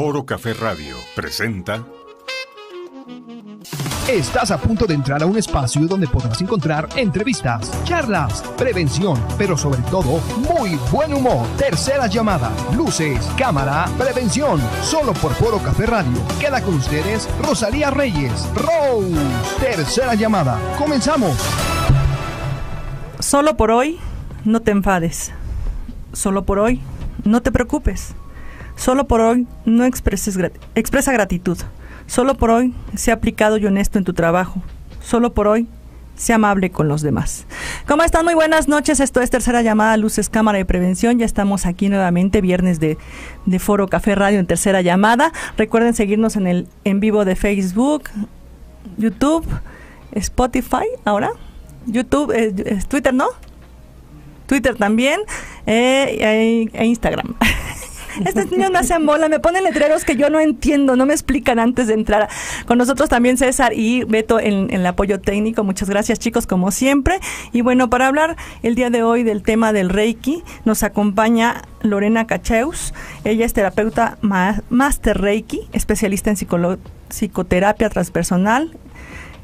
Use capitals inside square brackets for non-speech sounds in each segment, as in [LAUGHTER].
Foro Café Radio presenta Estás a punto de entrar a un espacio donde podrás encontrar entrevistas, charlas, prevención, pero sobre todo muy buen humor. Tercera llamada, luces, cámara, prevención, solo por Foro Café Radio. Queda con ustedes Rosalía Reyes, Rose. Tercera llamada, comenzamos. Solo por hoy, no te enfades. Solo por hoy, no te preocupes. Solo por hoy, no expreses expresa gratitud. Solo por hoy, sea aplicado y honesto en tu trabajo. Solo por hoy, sea amable con los demás. ¿Cómo están? Muy buenas noches. Esto es Tercera Llamada Luces Cámara de Prevención. Ya estamos aquí nuevamente, viernes de, de Foro Café Radio en Tercera Llamada. Recuerden seguirnos en el en vivo de Facebook, YouTube, Spotify, ahora. YouTube, eh, Twitter, ¿no? Twitter también eh, e Instagram. [LAUGHS] Estos niños me hacen bola, me ponen letreros que yo no entiendo, no me explican antes de entrar. Con nosotros también César y Beto en, el apoyo técnico. Muchas gracias chicos, como siempre. Y bueno, para hablar el día de hoy del tema del Reiki, nos acompaña Lorena Cacheus. Ella es terapeuta Master Reiki, especialista en psicoterapia transpersonal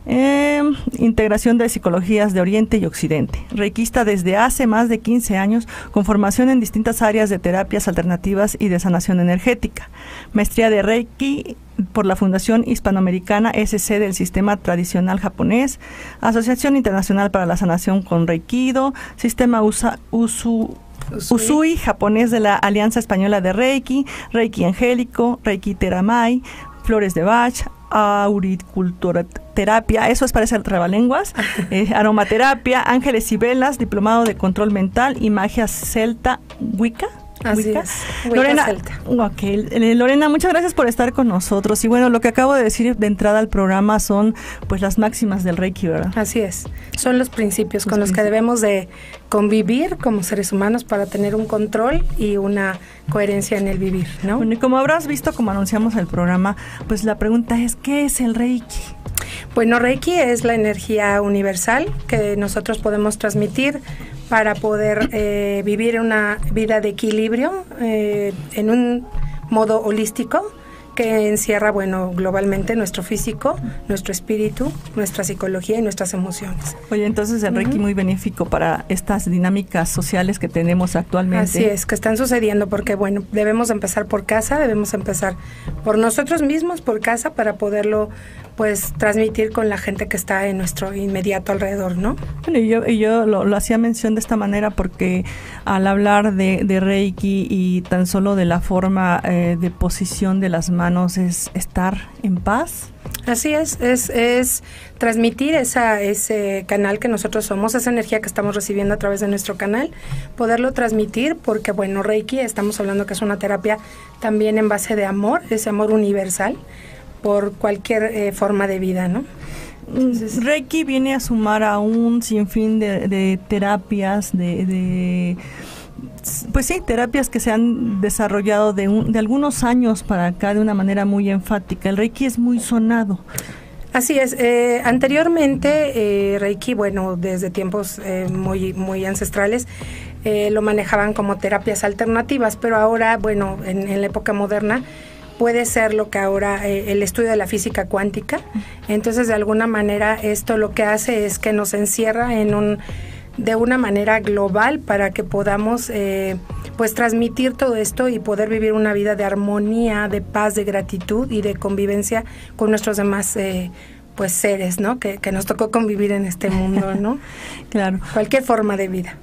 eh, integración de psicologías de Oriente y Occidente. Reikista desde hace más de 15 años con formación en distintas áreas de terapias alternativas y de sanación energética. Maestría de Reiki por la Fundación Hispanoamericana SC del Sistema Tradicional Japonés, Asociación Internacional para la Sanación con Reikido, Sistema USA, Usu, Usui. japonés de la Alianza Española de Reiki, Reiki Angélico, Reiki Teramai, Flores de Bach, auriculturoterapia, eso es parece el trabalenguas, [LAUGHS] eh, aromaterapia, ángeles y velas, diplomado de control mental y magia celta Wicca. Así es. Lorena, eh, Lorena, muchas gracias por estar con nosotros. Y bueno, lo que acabo de decir de entrada al programa son pues las máximas del Reiki, ¿verdad? Así es. Son los principios con los que debemos de convivir como seres humanos para tener un control y una coherencia en el vivir, ¿no? Bueno, y como habrás visto, como anunciamos el programa, pues la pregunta es, ¿qué es el Reiki? Bueno, Reiki es la energía universal que nosotros podemos transmitir para poder eh, vivir una vida de equilibrio eh, en un modo holístico que encierra, bueno, globalmente nuestro físico, nuestro espíritu, nuestra psicología y nuestras emociones. Oye, entonces el Reiki muy benéfico para estas dinámicas sociales que tenemos actualmente. Así es, que están sucediendo porque, bueno, debemos empezar por casa, debemos empezar por nosotros mismos, por casa, para poderlo pues transmitir con la gente que está en nuestro inmediato alrededor, ¿no? Bueno, y yo, y yo lo, hacía mención de esta manera porque al hablar de, de Reiki y tan solo de la forma eh, de posición de las manos es estar en paz. Así es, es, es transmitir esa, ese canal que nosotros somos, esa energía que estamos recibiendo a través de nuestro canal, poderlo transmitir porque, bueno, Reiki, estamos hablando que es una terapia también en base de amor, ese amor universal por cualquier eh, forma de vida, ¿no? Reiki viene a sumar a un sinfín de, terapias, de, pues sí, terapias que se han desarrollado de, de algunos años para acá de una manera muy enfática. El Reiki es muy sonado. Así es. Eh, anteriormente, eh, Reiki, bueno, desde tiempos muy, muy ancestrales, lo manejaban como terapias alternativas, pero ahora, bueno, en la época moderna, puede ser lo que ahora eh, el estudio de la física cuántica. Entonces, de alguna manera, esto lo que hace es que nos encierra en un de una manera global para que podamos eh, pues transmitir todo esto y poder vivir una vida de armonía, de paz, de gratitud y de convivencia con nuestros demás eh, pues seres, ¿no? Que, que, nos tocó convivir en este mundo, ¿no? [LAUGHS] claro. Cualquier forma de vida.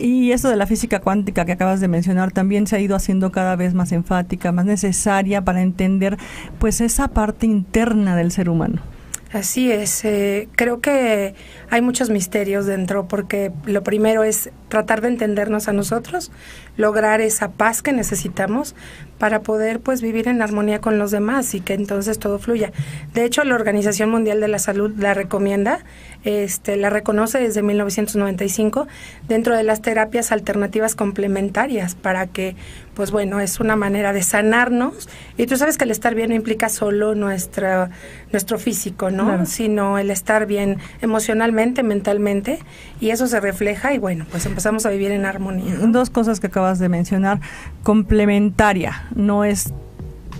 Y eso de la física cuántica que acabas de mencionar también se ha ido haciendo cada vez más enfática, más necesaria para entender pues esa parte interna del ser humano. Así es, eh, creo que hay muchos misterios dentro porque lo primero es tratar de entendernos a nosotros, lograr esa paz que necesitamos para poder pues vivir en armonía con los demás y que entonces todo fluya. De hecho, la Organización Mundial de la Salud la recomienda, este, la reconoce desde 1995 dentro de las terapias alternativas complementarias para que pues bueno, es una manera de sanarnos y tú sabes que el estar bien no implica solo nuestra nuestro físico, ¿no? Sino el estar bien emocionalmente, mentalmente y eso se refleja y bueno, pues empezamos a vivir en armonía. Dos cosas que acabas de mencionar, complementaria, no es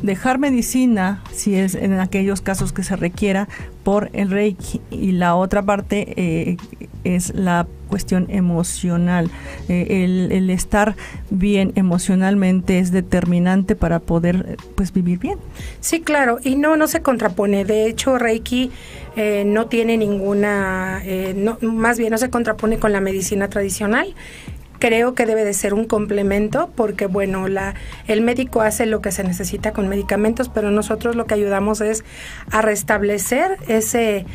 dejar medicina, si es en aquellos casos que se requiera, por el Reiki. Y la otra parte eh, es la cuestión emocional. Eh, el, el, estar bien emocionalmente es determinante para poder pues vivir bien. Sí, claro, y no, no se contrapone. De hecho, Reiki eh, no tiene ninguna, eh, no, más bien no se contrapone con la medicina tradicional creo que debe de ser un complemento porque bueno la el médico hace lo que se necesita con medicamentos pero nosotros lo que ayudamos es a restablecer ese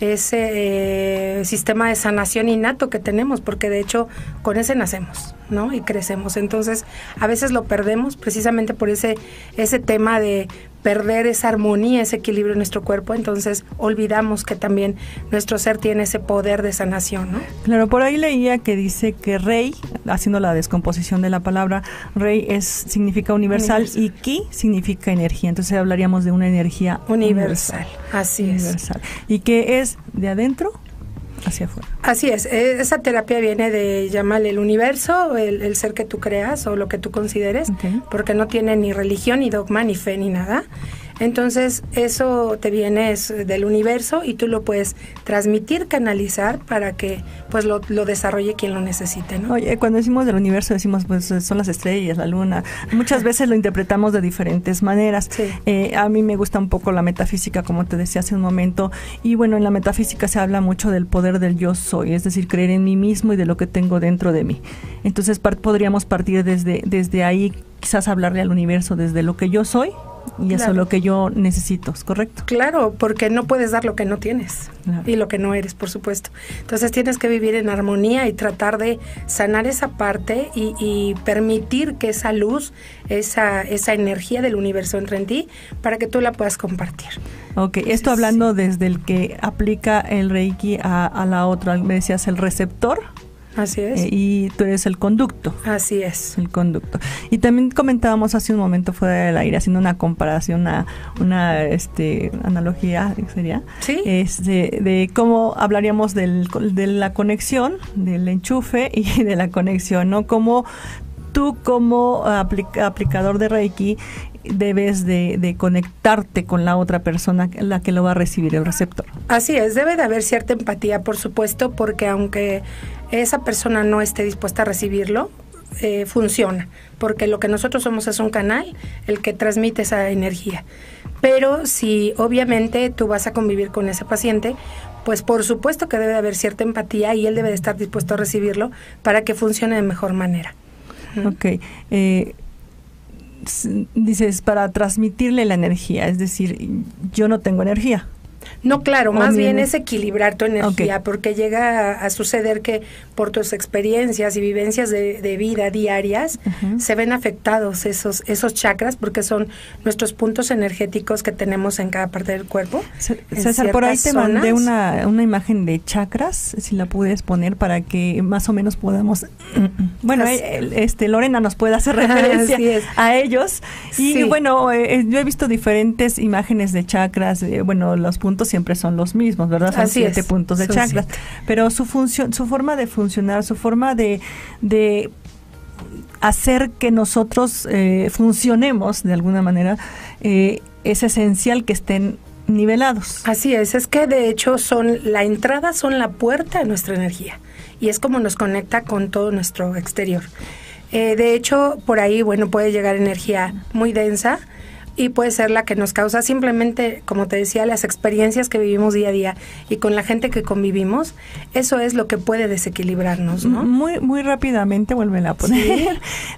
ese eh, sistema de sanación innato que tenemos, porque de hecho con ese nacemos, ¿no? Y crecemos. Entonces, a veces lo perdemos precisamente por ese, ese tema de perder esa armonía, ese equilibrio en nuestro cuerpo, entonces olvidamos que también nuestro ser tiene ese poder de sanación, ¿no? Claro, por ahí leía que dice que rey, haciendo la descomposición de la palabra, rey es significa universal, universal. y ki significa energía, entonces hablaríamos de una energía universal. universal. Así universal. es. Y que es de adentro hacia afuera. Así es, e, esa terapia viene de llamarle el universo, el, el, ser que tú creas o lo que tú consideres, okay. porque no tiene ni religión, ni dogma, ni fe, ni nada. Entonces, eso te viene del universo y tú lo puedes transmitir, canalizar para que pues lo, lo desarrolle quien lo necesite, ¿no? Oye, cuando decimos del universo decimos pues son las estrellas, la luna. Muchas veces lo interpretamos de diferentes maneras. Sí. Eh, a mí me gusta un poco la metafísica, como te decía hace un momento, y bueno, en la metafísica se habla mucho del poder del yo soy, es decir, creer en mí mismo y de lo que tengo dentro de mí. Entonces par podríamos partir desde, desde ahí, quizás hablarle al universo desde lo que yo soy y claro. eso es lo que yo necesito, ¿es correcto? Claro, porque no puedes dar lo que no tienes claro. y lo que no eres, por supuesto. Entonces tienes que vivir en armonía y tratar de sanar esa parte y, y permitir que esa luz, esa, esa energía del universo entre en ti para que tú la puedas compartir. Ok, Entonces, esto hablando sí. desde el que aplica el Reiki a, a la otra, me decías el receptor. Así es. Eh, y tú eres el conducto. Así es. El conducto. Y también comentábamos hace un momento fuera del aire, haciendo una comparación, una, una este, analogía, sería. Sí. Este, de cómo hablaríamos del, de la conexión, del enchufe y de la conexión, ¿no? Como tú como aplica, aplicador de Reiki debes de, de, conectarte con la otra persona, la que lo va a recibir, el receptor. Así es, debe de haber cierta empatía, por supuesto, porque aunque esa persona no esté dispuesta a recibirlo, eh, funciona, porque lo que nosotros somos es un canal, el que transmite esa energía. Pero si obviamente tú vas a convivir con ese paciente, pues por supuesto que debe de haber cierta empatía y él debe de estar dispuesto a recibirlo para que funcione de mejor manera. Ok. Eh, dices, para transmitirle la energía, es decir, yo no tengo energía. No, claro, más bien es equilibrar tu energía, okay. porque llega a, a, suceder que por tus experiencias y vivencias de, de vida diarias uh -huh. se ven afectados esos, esos chakras, porque son nuestros puntos energéticos que tenemos en cada parte del cuerpo. César, por ahí te zonas. mandé una, una imagen de chakras, si la puedes poner para que más o menos podamos... [CLEARS THROAT] bueno, este Lorena nos puede hacer [LAUGHS] referencia a ellos. Y sí. bueno, eh, yo he visto diferentes imágenes de chakras, eh, bueno, los puntos siempre son los mismos, ¿verdad? Son Así siete es. puntos de siete. Pero su función, su forma de funcionar, su forma de, de hacer que nosotros eh, funcionemos de alguna manera, eh, es esencial que estén nivelados. Así es, es que de hecho son la entrada, son la puerta a nuestra energía y es como nos conecta con todo nuestro exterior. Eh, de hecho, por ahí, bueno, puede llegar energía muy densa, y puede ser la que nos causa simplemente, como te decía, las experiencias que vivimos día a día y con la gente que convivimos, eso es lo que puede desequilibrarnos, ¿no? Muy, muy rápidamente, vuelven a poner. ¿Sí?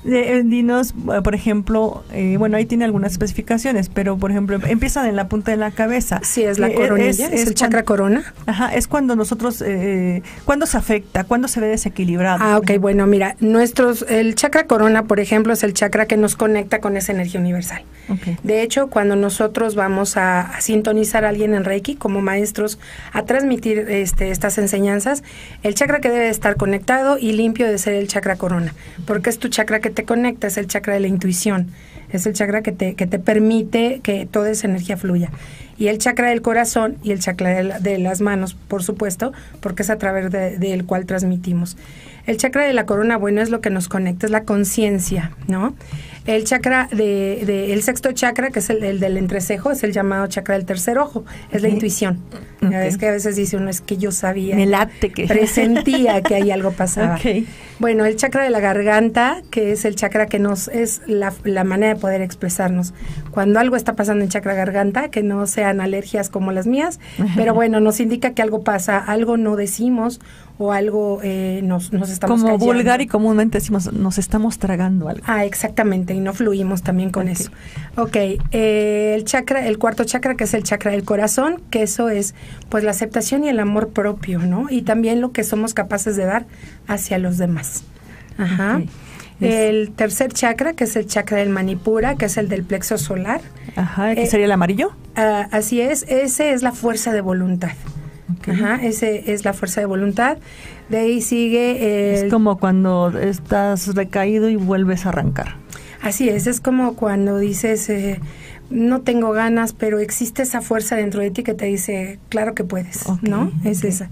[LAUGHS] De, dinos, por ejemplo, eh, bueno, ahí tiene algunas especificaciones, pero por ejemplo, empiezan en la punta de la cabeza. Sí, es la eh, coronilla, es, es, es el chakra cuando, corona. Ajá, es cuando nosotros, eh, ¿cuándo se afecta? ¿Cuándo se ve desequilibrado? Ah, ok, bueno, mira, nuestros, el chakra corona, por ejemplo, es el chakra que nos conecta con esa energía universal. Okay. De hecho, cuando nosotros vamos a, sintonizar a alguien en Reiki como maestros a transmitir este, estas enseñanzas, el chakra que debe estar conectado y limpio debe ser el chakra corona, porque es tu chakra que te conecta, es el chakra de la intuición, es el chakra que te, que te permite que toda esa energía fluya. Y el chakra del corazón y el chakra de, las manos, por supuesto, porque es a través del cual transmitimos. El chakra de la corona, bueno, es lo que nos conecta, es la conciencia, ¿no? El chakra de, el sexto chakra, que es el, del entrecejo, es el llamado chakra del tercer ojo, es la intuición. Es que a veces dice uno, es que yo sabía. Me late que. Presentía que ahí algo pasaba. Bueno, el chakra de la garganta, que es el chakra que nos, es la, la manera de poder expresarnos. Cuando algo está pasando en chakra garganta, que no sean alergias como las mías, [LAUGHS] pero bueno, nos indica que algo pasa, algo no decimos o algo eh, nos, nos estamos Como vulgar y comúnmente decimos, nos estamos tragando algo. Ah, exactamente, y no fluimos también con eso. Ok, eh, el chakra, el cuarto chakra, que es el chakra del corazón, que eso es pues la aceptación y el amor propio, ¿no? Y también lo que somos capaces de dar hacia los demás. Ajá. El tercer chakra, que es el chakra del manipura, que es el del plexo solar. Ajá, ¿qué eh, sería el amarillo? Ah, así es, ese es la fuerza de voluntad. Ajá, ese es la fuerza de voluntad. De ahí sigue... es como cuando estás recaído y vuelves a arrancar. Así es, es como cuando dices, eh, no tengo ganas, pero existe esa fuerza dentro de ti que te dice, claro que puedes, ¿no? Es esa.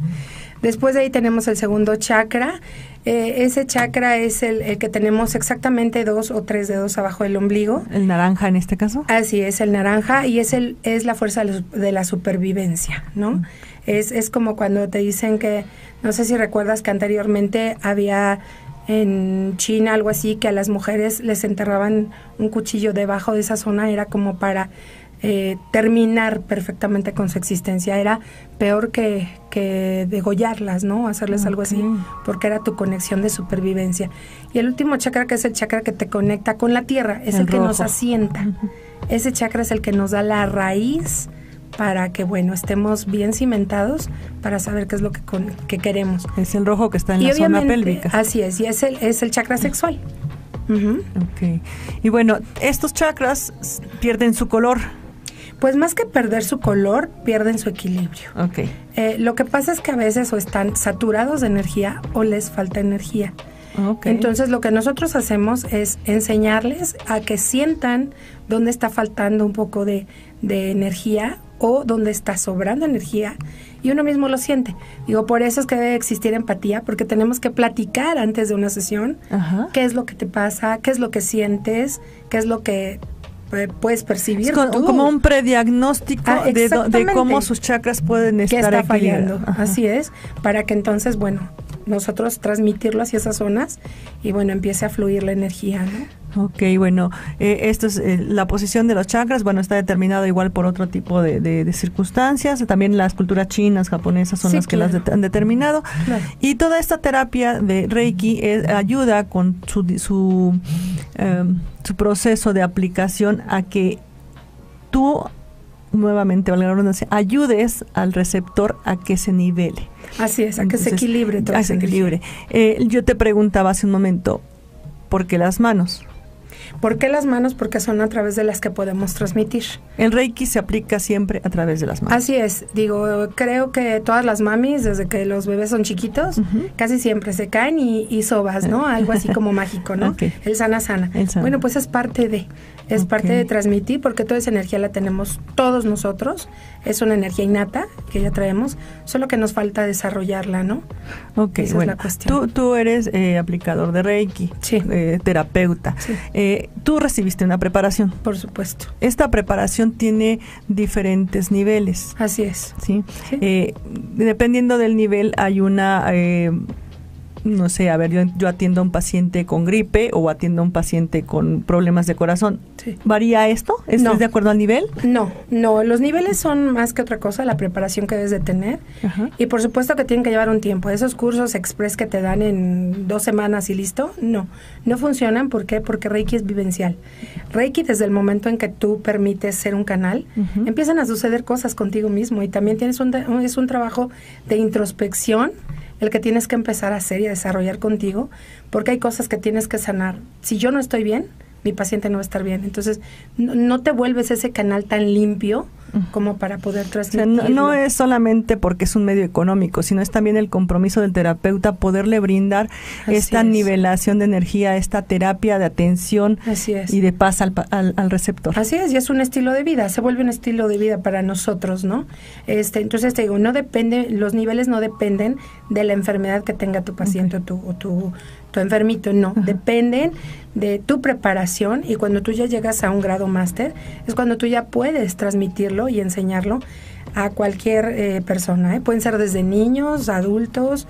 Después de ahí tenemos el segundo chakra. Eh, ese chakra es el, el, que tenemos exactamente dos o tres dedos abajo del ombligo. ¿El naranja en este caso? Así es, el naranja y es, el, es la fuerza de la supervivencia, ¿no? Mm. Es, es como cuando te dicen que, no sé si recuerdas que anteriormente había en China algo así, que a las mujeres les enterraban un cuchillo debajo de esa zona, era como para eh, terminar perfectamente con su existencia. Era peor que, que degollarlas, ¿no? Hacerles algo así, porque era tu conexión de supervivencia. Y el último chakra, que es el chakra que te conecta con la tierra, es el, que nos asienta. Ese chakra es el que nos da la raíz para que, bueno, estemos bien cimentados para saber qué es lo que, que queremos. Es el rojo que está en la zona pélvica. Así es, y es el, es el chakra sexual. Ok. Y bueno, estos chakras pierden su color. Pues más que perder su color, pierden su equilibrio. Okay. Eh, lo que pasa es que a veces o están saturados de energía o les falta energía. Okay. Entonces lo que nosotros hacemos es enseñarles a que sientan dónde está faltando un poco de, de energía o donde está sobrando energía y uno mismo lo siente. Digo, por eso es que debe existir empatía, porque tenemos que platicar antes de una sesión qué es lo que te pasa, qué es lo que sientes, qué es lo que puedes percibir. como un prediagnóstico ah, de, cómo sus chakras pueden estar está fallando. Así es, para que entonces, bueno, nosotros transmitirlo hacia esas zonas y bueno, empiece a fluir la energía, ¿no? Ok, bueno, eh, esto es eh, la posición de los chakras, bueno, está determinado igual por otro tipo de, circunstancias, también las culturas chinas, japonesas son las que las han determinado. Y toda esta terapia de Reiki eh, ayuda con su, su, em, su proceso de aplicación a que tú nuevamente, valga la ayudes al receptor a que se nivele. Así es, a que se equilibre todo. A se equilibre. Eh, yo te preguntaba hace un momento, ¿por qué las manos? ¿Por qué las manos? Porque son a través de las que podemos transmitir. El Reiki se aplica siempre a través de las manos. Así es. Digo, creo que todas las mamis, desde que los bebés son chiquitos, casi siempre se caen y, sobas, ¿no? Algo así como [LAUGHS] mágico, ¿no? El sana sana. Bueno, pues es parte de, es parte de transmitir, porque toda esa energía la tenemos todos nosotros. Es una energía innata que ya traemos, solo que nos falta desarrollarla, ¿no? Ok, esa bueno. Es la cuestión. Tú, tú eres eh, aplicador de Reiki, sí. Eh, terapeuta. Sí. Eh, tú recibiste una preparación. Por supuesto. Esta preparación tiene diferentes niveles. Así es. Sí. Eh, dependiendo del nivel hay una eh, no sé, a ver, yo, yo atiendo a un paciente con gripe o atiendo a un paciente con problemas de corazón. ¿Varía esto? ¿Estás de acuerdo al nivel? No, no, los niveles son más que otra cosa, la preparación que debes de tener. Y por supuesto que tienen que llevar un tiempo. Esos cursos express que te dan en dos semanas y listo, no, no funcionan. ¿Por qué? Porque Reiki es vivencial. Reiki, desde el momento en que tú permites ser un canal, empiezan a suceder cosas contigo mismo y también tienes un, es un trabajo de introspección el que tienes que empezar a hacer y a desarrollar contigo, porque hay cosas que tienes que sanar. Si yo no estoy bien, mi paciente no va a estar bien. Entonces, no, te vuelves ese canal tan limpio como para poder transmitir. no, es solamente porque es un medio económico, sino es también el compromiso del terapeuta poderle brindar esta nivelación de energía, esta terapia de atención y de paz al, al, receptor. Así es, y es un estilo de vida, se vuelve un estilo de vida para nosotros, ¿no? Este, entonces te digo, no depende, los niveles no dependen de la enfermedad que tenga tu paciente o, tu, o tu, tu enfermito, no, dependen de tu preparación y cuando tú ya llegas a un grado máster es cuando tú ya puedes transmitirlo y enseñarlo a cualquier eh, persona. ¿eh? Pueden ser desde niños, adultos.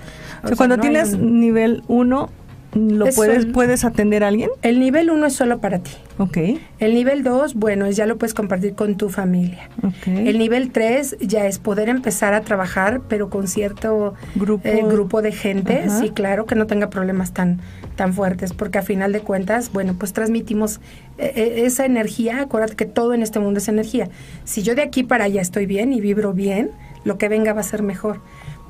cuando tienes nivel 1, ¿Lo puedes, puedes atender a alguien? El nivel 1 es solo para ti. Ok. El nivel 2, bueno, ya lo puedes compartir con tu familia. Okay. El nivel 3 ya es poder empezar a trabajar, pero con cierto grupo, eh, grupo de gente. Sí, claro, que no tenga problemas tan, tan fuertes, porque a final de cuentas, bueno, pues transmitimos eh, eh, esa energía. Acuérdate que todo en este mundo es energía. Si yo de aquí para allá estoy bien y vibro bien, lo que venga va a ser mejor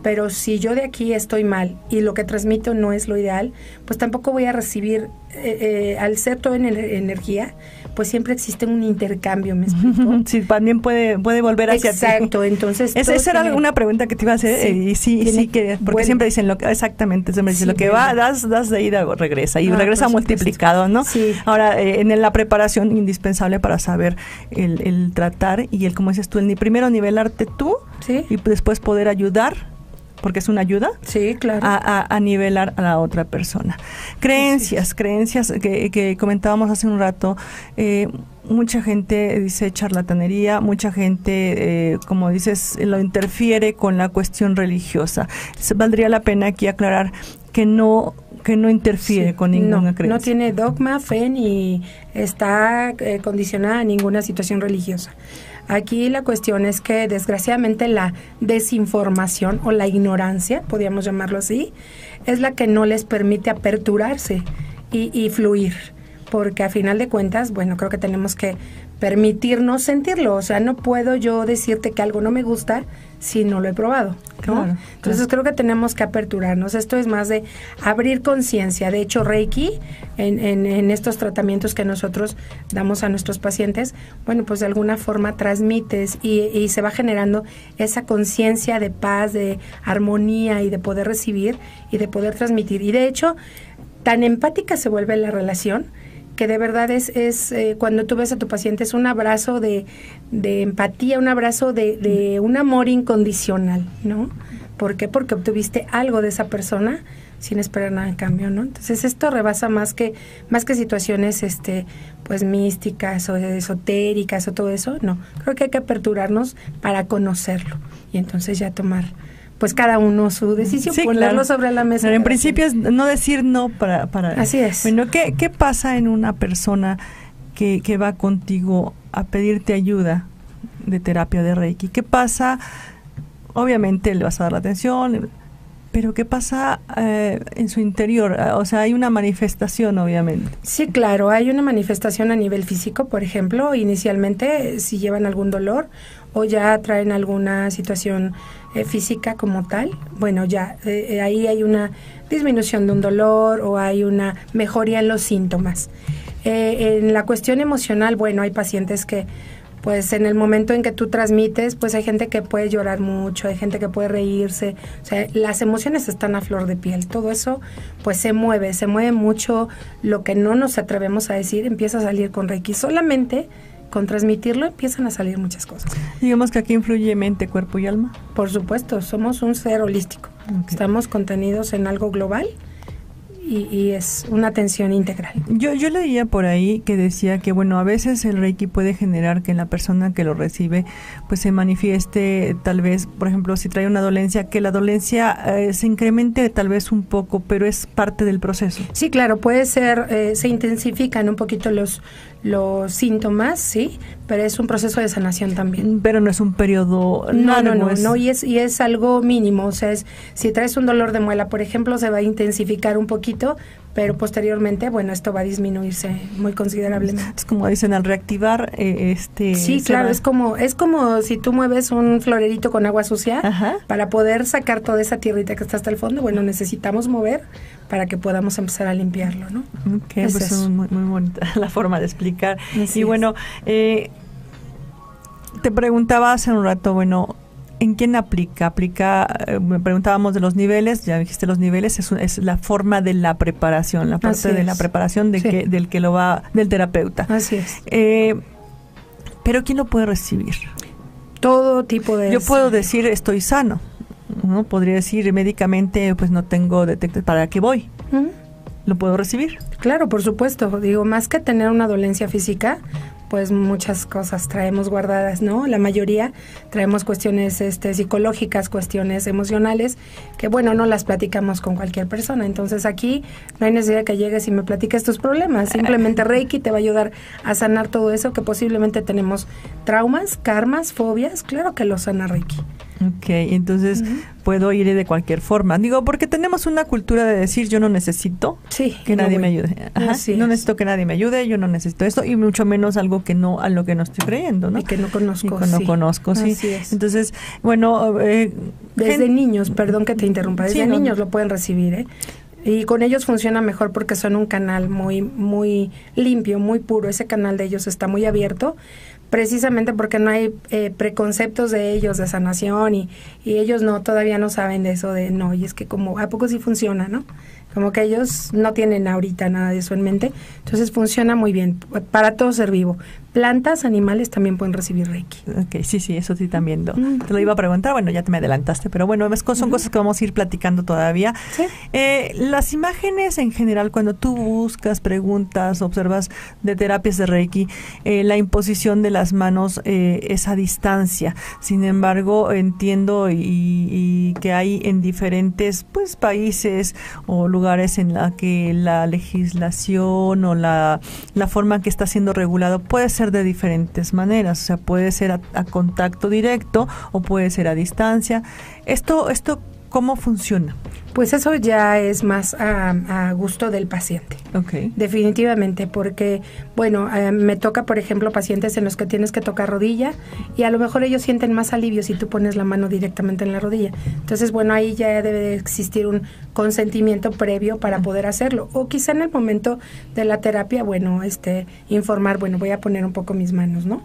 pero si yo de aquí estoy mal y lo que transmito no es lo ideal, pues tampoco voy a recibir, eh, eh, al ser todo en energía, pues siempre existe un intercambio, ¿me explico? [LAUGHS] Sí, también puede, puede volver hacia Exacto, entonces... [LAUGHS] esa era una pregunta que te iba a hacer, eh, y sí, sí, que, porque siempre dicen, lo, exactamente, siempre dicen, lo que va, das, das de ida, regresa, y ah, regresa multiplicado, ¿no? Sí. Ahora, en la preparación indispensable para saber el, el tratar y el, como dices tú, el primero nivelarte tú, y después poder ayudar porque es una ayuda sí, claro. a, nivelar a la otra persona. Creencias, creencias que, comentábamos hace un rato. Eh, mucha gente dice charlatanería, mucha gente, eh, como dices, lo interfiere con la cuestión religiosa. Valdría la pena aquí aclarar que no que no interfiere con ninguna creencia. No tiene dogma, fe ni está eh, condicionada a ninguna situación religiosa. Aquí la cuestión es que desgraciadamente la desinformación o la ignorancia, podríamos llamarlo así, es la que no les permite aperturarse y, y fluir. Porque a final de cuentas, bueno, creo que tenemos que permitirnos sentirlo. O sea, no puedo yo decirte que algo no me gusta si no lo he probado. Entonces creo que tenemos que aperturarnos. Esto es más de abrir conciencia. De hecho, Reiki, en, en, estos tratamientos que nosotros damos a nuestros pacientes, bueno, pues de alguna forma transmites y, y se va generando esa conciencia de paz, de armonía y de poder recibir y de poder transmitir. Y de hecho, tan empática se vuelve la relación que de verdad es, es eh, cuando tú ves a tu paciente, es un abrazo de, de empatía, un abrazo de, de, un amor incondicional, ¿no? ¿Por qué? Porque obtuviste algo de esa persona sin esperar nada en cambio, ¿no? Entonces esto rebasa más que, más que situaciones este, pues místicas o esotéricas o todo eso, no. Creo que hay que aperturarnos para conocerlo y entonces ya tomar pues cada uno su decisión, ponerlo sobre la mesa. Pero en principio es no decir no para... para Así es. Bueno, ¿qué, ¿qué pasa en una persona que, que va contigo a pedirte ayuda de terapia de Reiki? ¿Qué pasa? Obviamente le vas a dar la atención, pero ¿qué pasa eh, en su interior? O sea, hay una manifestación, obviamente. Sí, claro, hay una manifestación a nivel físico, por ejemplo, inicialmente si llevan algún dolor o ya traen alguna situación eh, física como tal, bueno, ya eh, eh, ahí hay una disminución de un dolor o hay una mejoría en los síntomas. en la cuestión emocional, bueno, hay pacientes que pues en el momento en que tú transmites, pues hay gente que puede llorar mucho, hay gente que puede reírse, o sea, las emociones están a flor de piel, todo eso pues se mueve, se mueve mucho, lo que no nos atrevemos a decir empieza a salir con Reiki, solamente con transmitirlo empiezan a salir muchas cosas. Digamos que aquí influye mente, cuerpo y alma. Por supuesto, somos un ser holístico. Estamos contenidos en algo global y, es una atención integral. Yo, yo leía por ahí que decía que, bueno, a veces el Reiki puede generar que en la persona que lo recibe, pues se manifieste tal vez, por ejemplo, si trae una dolencia, que la dolencia eh, se incremente tal vez un poco, pero es parte del proceso. Sí, claro, puede ser, eh, se intensifican un poquito los, los síntomas, sí, pero es un proceso de sanación también. Pero no es un periodo No, no, no, no, y es y es algo mínimo, o sea, es, si traes un dolor de muela, por ejemplo, se va a intensificar un poquito, pero posteriormente, bueno, esto va a disminuirse muy considerablemente. Es como dicen al reactivar eh, este Sí, claro, es como es como si tú mueves un florerito con agua sucia para poder sacar toda esa tierrita que está hasta el fondo, bueno, necesitamos mover para que podamos empezar a limpiarlo, ¿no? Ok, es pues muy, muy bonita [LAUGHS] la forma de explicar. y bueno, eh, te preguntaba hace un rato, bueno, ¿En quién aplica? Aplica, eh, me preguntábamos de los niveles, ya dijiste los niveles, es, es la forma de la preparación, la parte de la preparación de que, del que lo va, del terapeuta. Así es. Eh, pero ¿quién lo puede recibir? Todo tipo de... Yo puedo decir estoy sano, ¿no? Podría decir médicamente, pues no tengo detector, ¿para qué voy? ¿Lo puedo recibir? Claro, por supuesto. Digo, más que tener una dolencia física, pues muchas cosas traemos guardadas, ¿no? La mayoría traemos cuestiones este, psicológicas, cuestiones emocionales, que bueno, no las platicamos con cualquier persona. Entonces aquí no hay necesidad que llegues y me platiques tus problemas. Simplemente Reiki te va a ayudar a sanar todo eso que posiblemente tenemos traumas, karmas, fobias. Claro que lo sana Reiki. Ok, entonces puedo ir de cualquier forma. Digo, porque tenemos una cultura de decir yo no necesito que nadie me ayude. no necesito que nadie me ayude, yo no necesito esto y mucho menos algo que no a lo que no estoy creyendo, ¿no? Y que no conozco. que no conozco, sí. Entonces, bueno, eh, desde niños, perdón que te interrumpa, desde niños lo pueden recibir, ¿eh? y con ellos funciona mejor porque son un canal muy muy limpio, muy puro. Ese canal de ellos está muy abierto precisamente porque no hay eh, preconceptos de ellos de sanación y, y ellos no, todavía no saben de eso de no, y es que como, ¿a poco sí funciona, no? Como que ellos no tienen ahorita nada de eso en mente. Entonces funciona muy bien para todo ser vivo. Plantas, animales también pueden recibir Reiki. Ok, sí, sí, eso sí también. Te lo iba a preguntar, bueno, ya te me adelantaste, pero bueno, son cosas que vamos a ir platicando todavía. Eh, las imágenes en general, cuando tú buscas, preguntas, observas de terapias de Reiki, eh, la imposición de las manos eh, es a distancia. Sin embargo, entiendo y, y que hay en diferentes pues países o lugares en la que la legislación o la, la forma que está siendo regulado puede ser de diferentes maneras, o sea, puede ser a, contacto directo o puede ser a distancia. Esto, esto ¿cómo funciona? Pues eso ya es más a, gusto del paciente. Okay. Definitivamente, porque, bueno, eh, me toca, por ejemplo, pacientes en los que tienes que tocar rodilla y a lo mejor ellos sienten más alivio si tú pones la mano directamente en la rodilla. Entonces, bueno, ahí ya debe de existir un consentimiento previo para poder hacerlo. O quizá en el momento de la terapia, bueno, este, informar, bueno, voy a poner un poco mis manos, ¿no?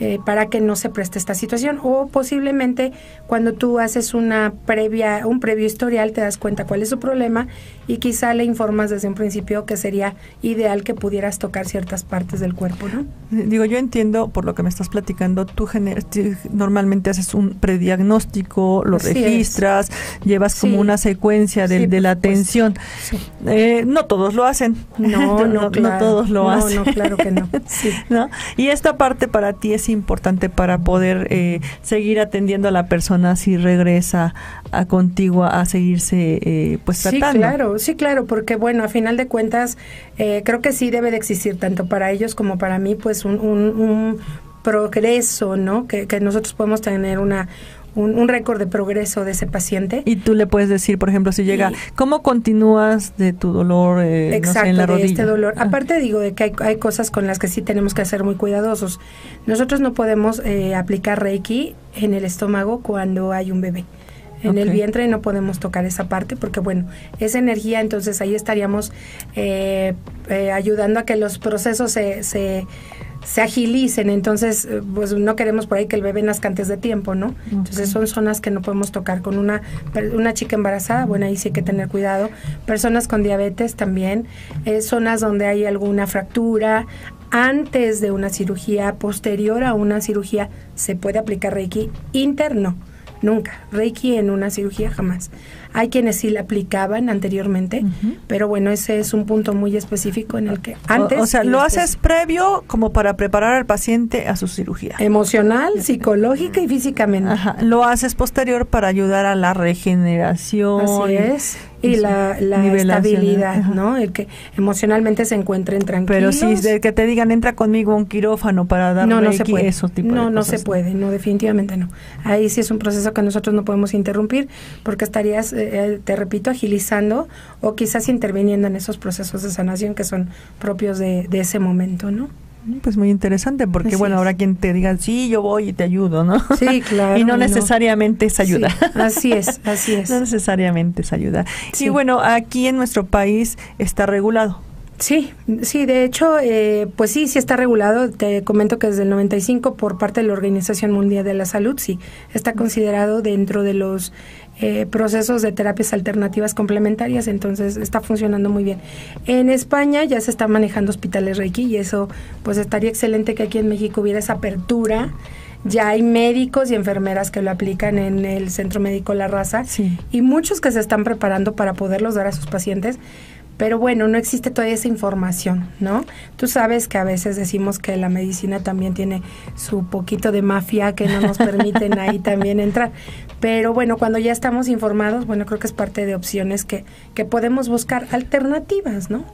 Eh, para que no se preste esta situación. O posiblemente cuando tú haces una previa, un previo historial, te das cuenta cuál es su problema y quizá le informas desde un principio que sería ideal que pudieras tocar ciertas partes del cuerpo, ¿no? Digo, yo entiendo por lo que me estás platicando, tú normalmente haces un prediagnóstico, lo registras, llevas como una secuencia de, de la atención. Eh, no todos lo hacen. No, [LAUGHS] no, no, todos lo hacen. No, claro que no. [LAUGHS] ¿No? Y esta parte para ti es importante para poder eh, seguir atendiendo a la persona si regresa a contigo a seguirse eh, pues tratando. Sí, claro, sí, claro, porque bueno, a final de cuentas eh, creo que sí debe de existir tanto para ellos como para mí pues un, un, progreso, ¿no? Que, que nosotros podemos tener una un, récord de progreso de ese paciente. Y tú le puedes decir, por ejemplo, si llega, ¿cómo continúas de tu dolor eh, en la rodilla? este dolor. Ah. Aparte digo de que hay, hay, cosas con las que sí tenemos que ser muy cuidadosos. Nosotros no podemos eh, aplicar Reiki en el estómago cuando hay un bebé. En el vientre no podemos tocar esa parte porque, bueno, esa energía, entonces ahí estaríamos eh, ayudando a que los procesos se, se se agilicen, entonces eh, pues no queremos por ahí que el bebé nazca antes de tiempo, ¿no? Entonces son zonas que no podemos tocar con una una chica embarazada, bueno, ahí sí hay que tener cuidado. Personas con diabetes también, eh, zonas donde hay alguna fractura, antes de una cirugía, posterior a una cirugía, se puede aplicar Reiki interno nunca. Reiki en una cirugía jamás. Hay quienes sí la aplicaban anteriormente, pero bueno, ese es un punto muy específico en el que antes... O, sea, lo haces previo como para preparar al paciente a su cirugía. Emocional, psicológica y físicamente. Lo haces posterior para ayudar a la regeneración. Así es y la, la estabilidad, ¿no? El que emocionalmente se encuentren tranquilos. Pero si de que te digan entra conmigo a un quirófano para dar no, no se puede. eso tipo No, no se puede, no, definitivamente no. Ahí sí es un proceso que nosotros no podemos interrumpir porque estarías, eh, eh, te repito, agilizando o quizás interviniendo en esos procesos de sanación que son propios de, de ese momento, ¿no? Pues muy interesante, porque bueno, habrá quien te diga, sí, yo voy y te ayudo, ¿no? Sí, [LAUGHS] claro. y no necesariamente es ayuda. así es, [LAUGHS] así es. no necesariamente es ayuda. Y bueno, aquí en nuestro país está regulado. Sí, sí, de hecho, eh, pues sí, sí está regulado. Te comento que desde el 95 por parte de la Organización Mundial de la Salud, sí, está considerado dentro de los eh, procesos de terapias alternativas complementarias, entonces está funcionando muy bien. En España ya se están manejando hospitales Reiki y eso pues estaría excelente que aquí en México hubiera esa apertura. Ya hay médicos y enfermeras que lo aplican en el Centro Médico La Raza y muchos que se están preparando para poderlos dar a sus pacientes pero bueno, no existe todavía esa información, ¿no? Tú sabes que a veces decimos que la medicina también tiene su poquito de mafia que no nos permiten ahí [LAUGHS] también entrar. Pero bueno, cuando ya estamos informados, bueno, creo que es parte de opciones que, que podemos buscar alternativas, ¿no?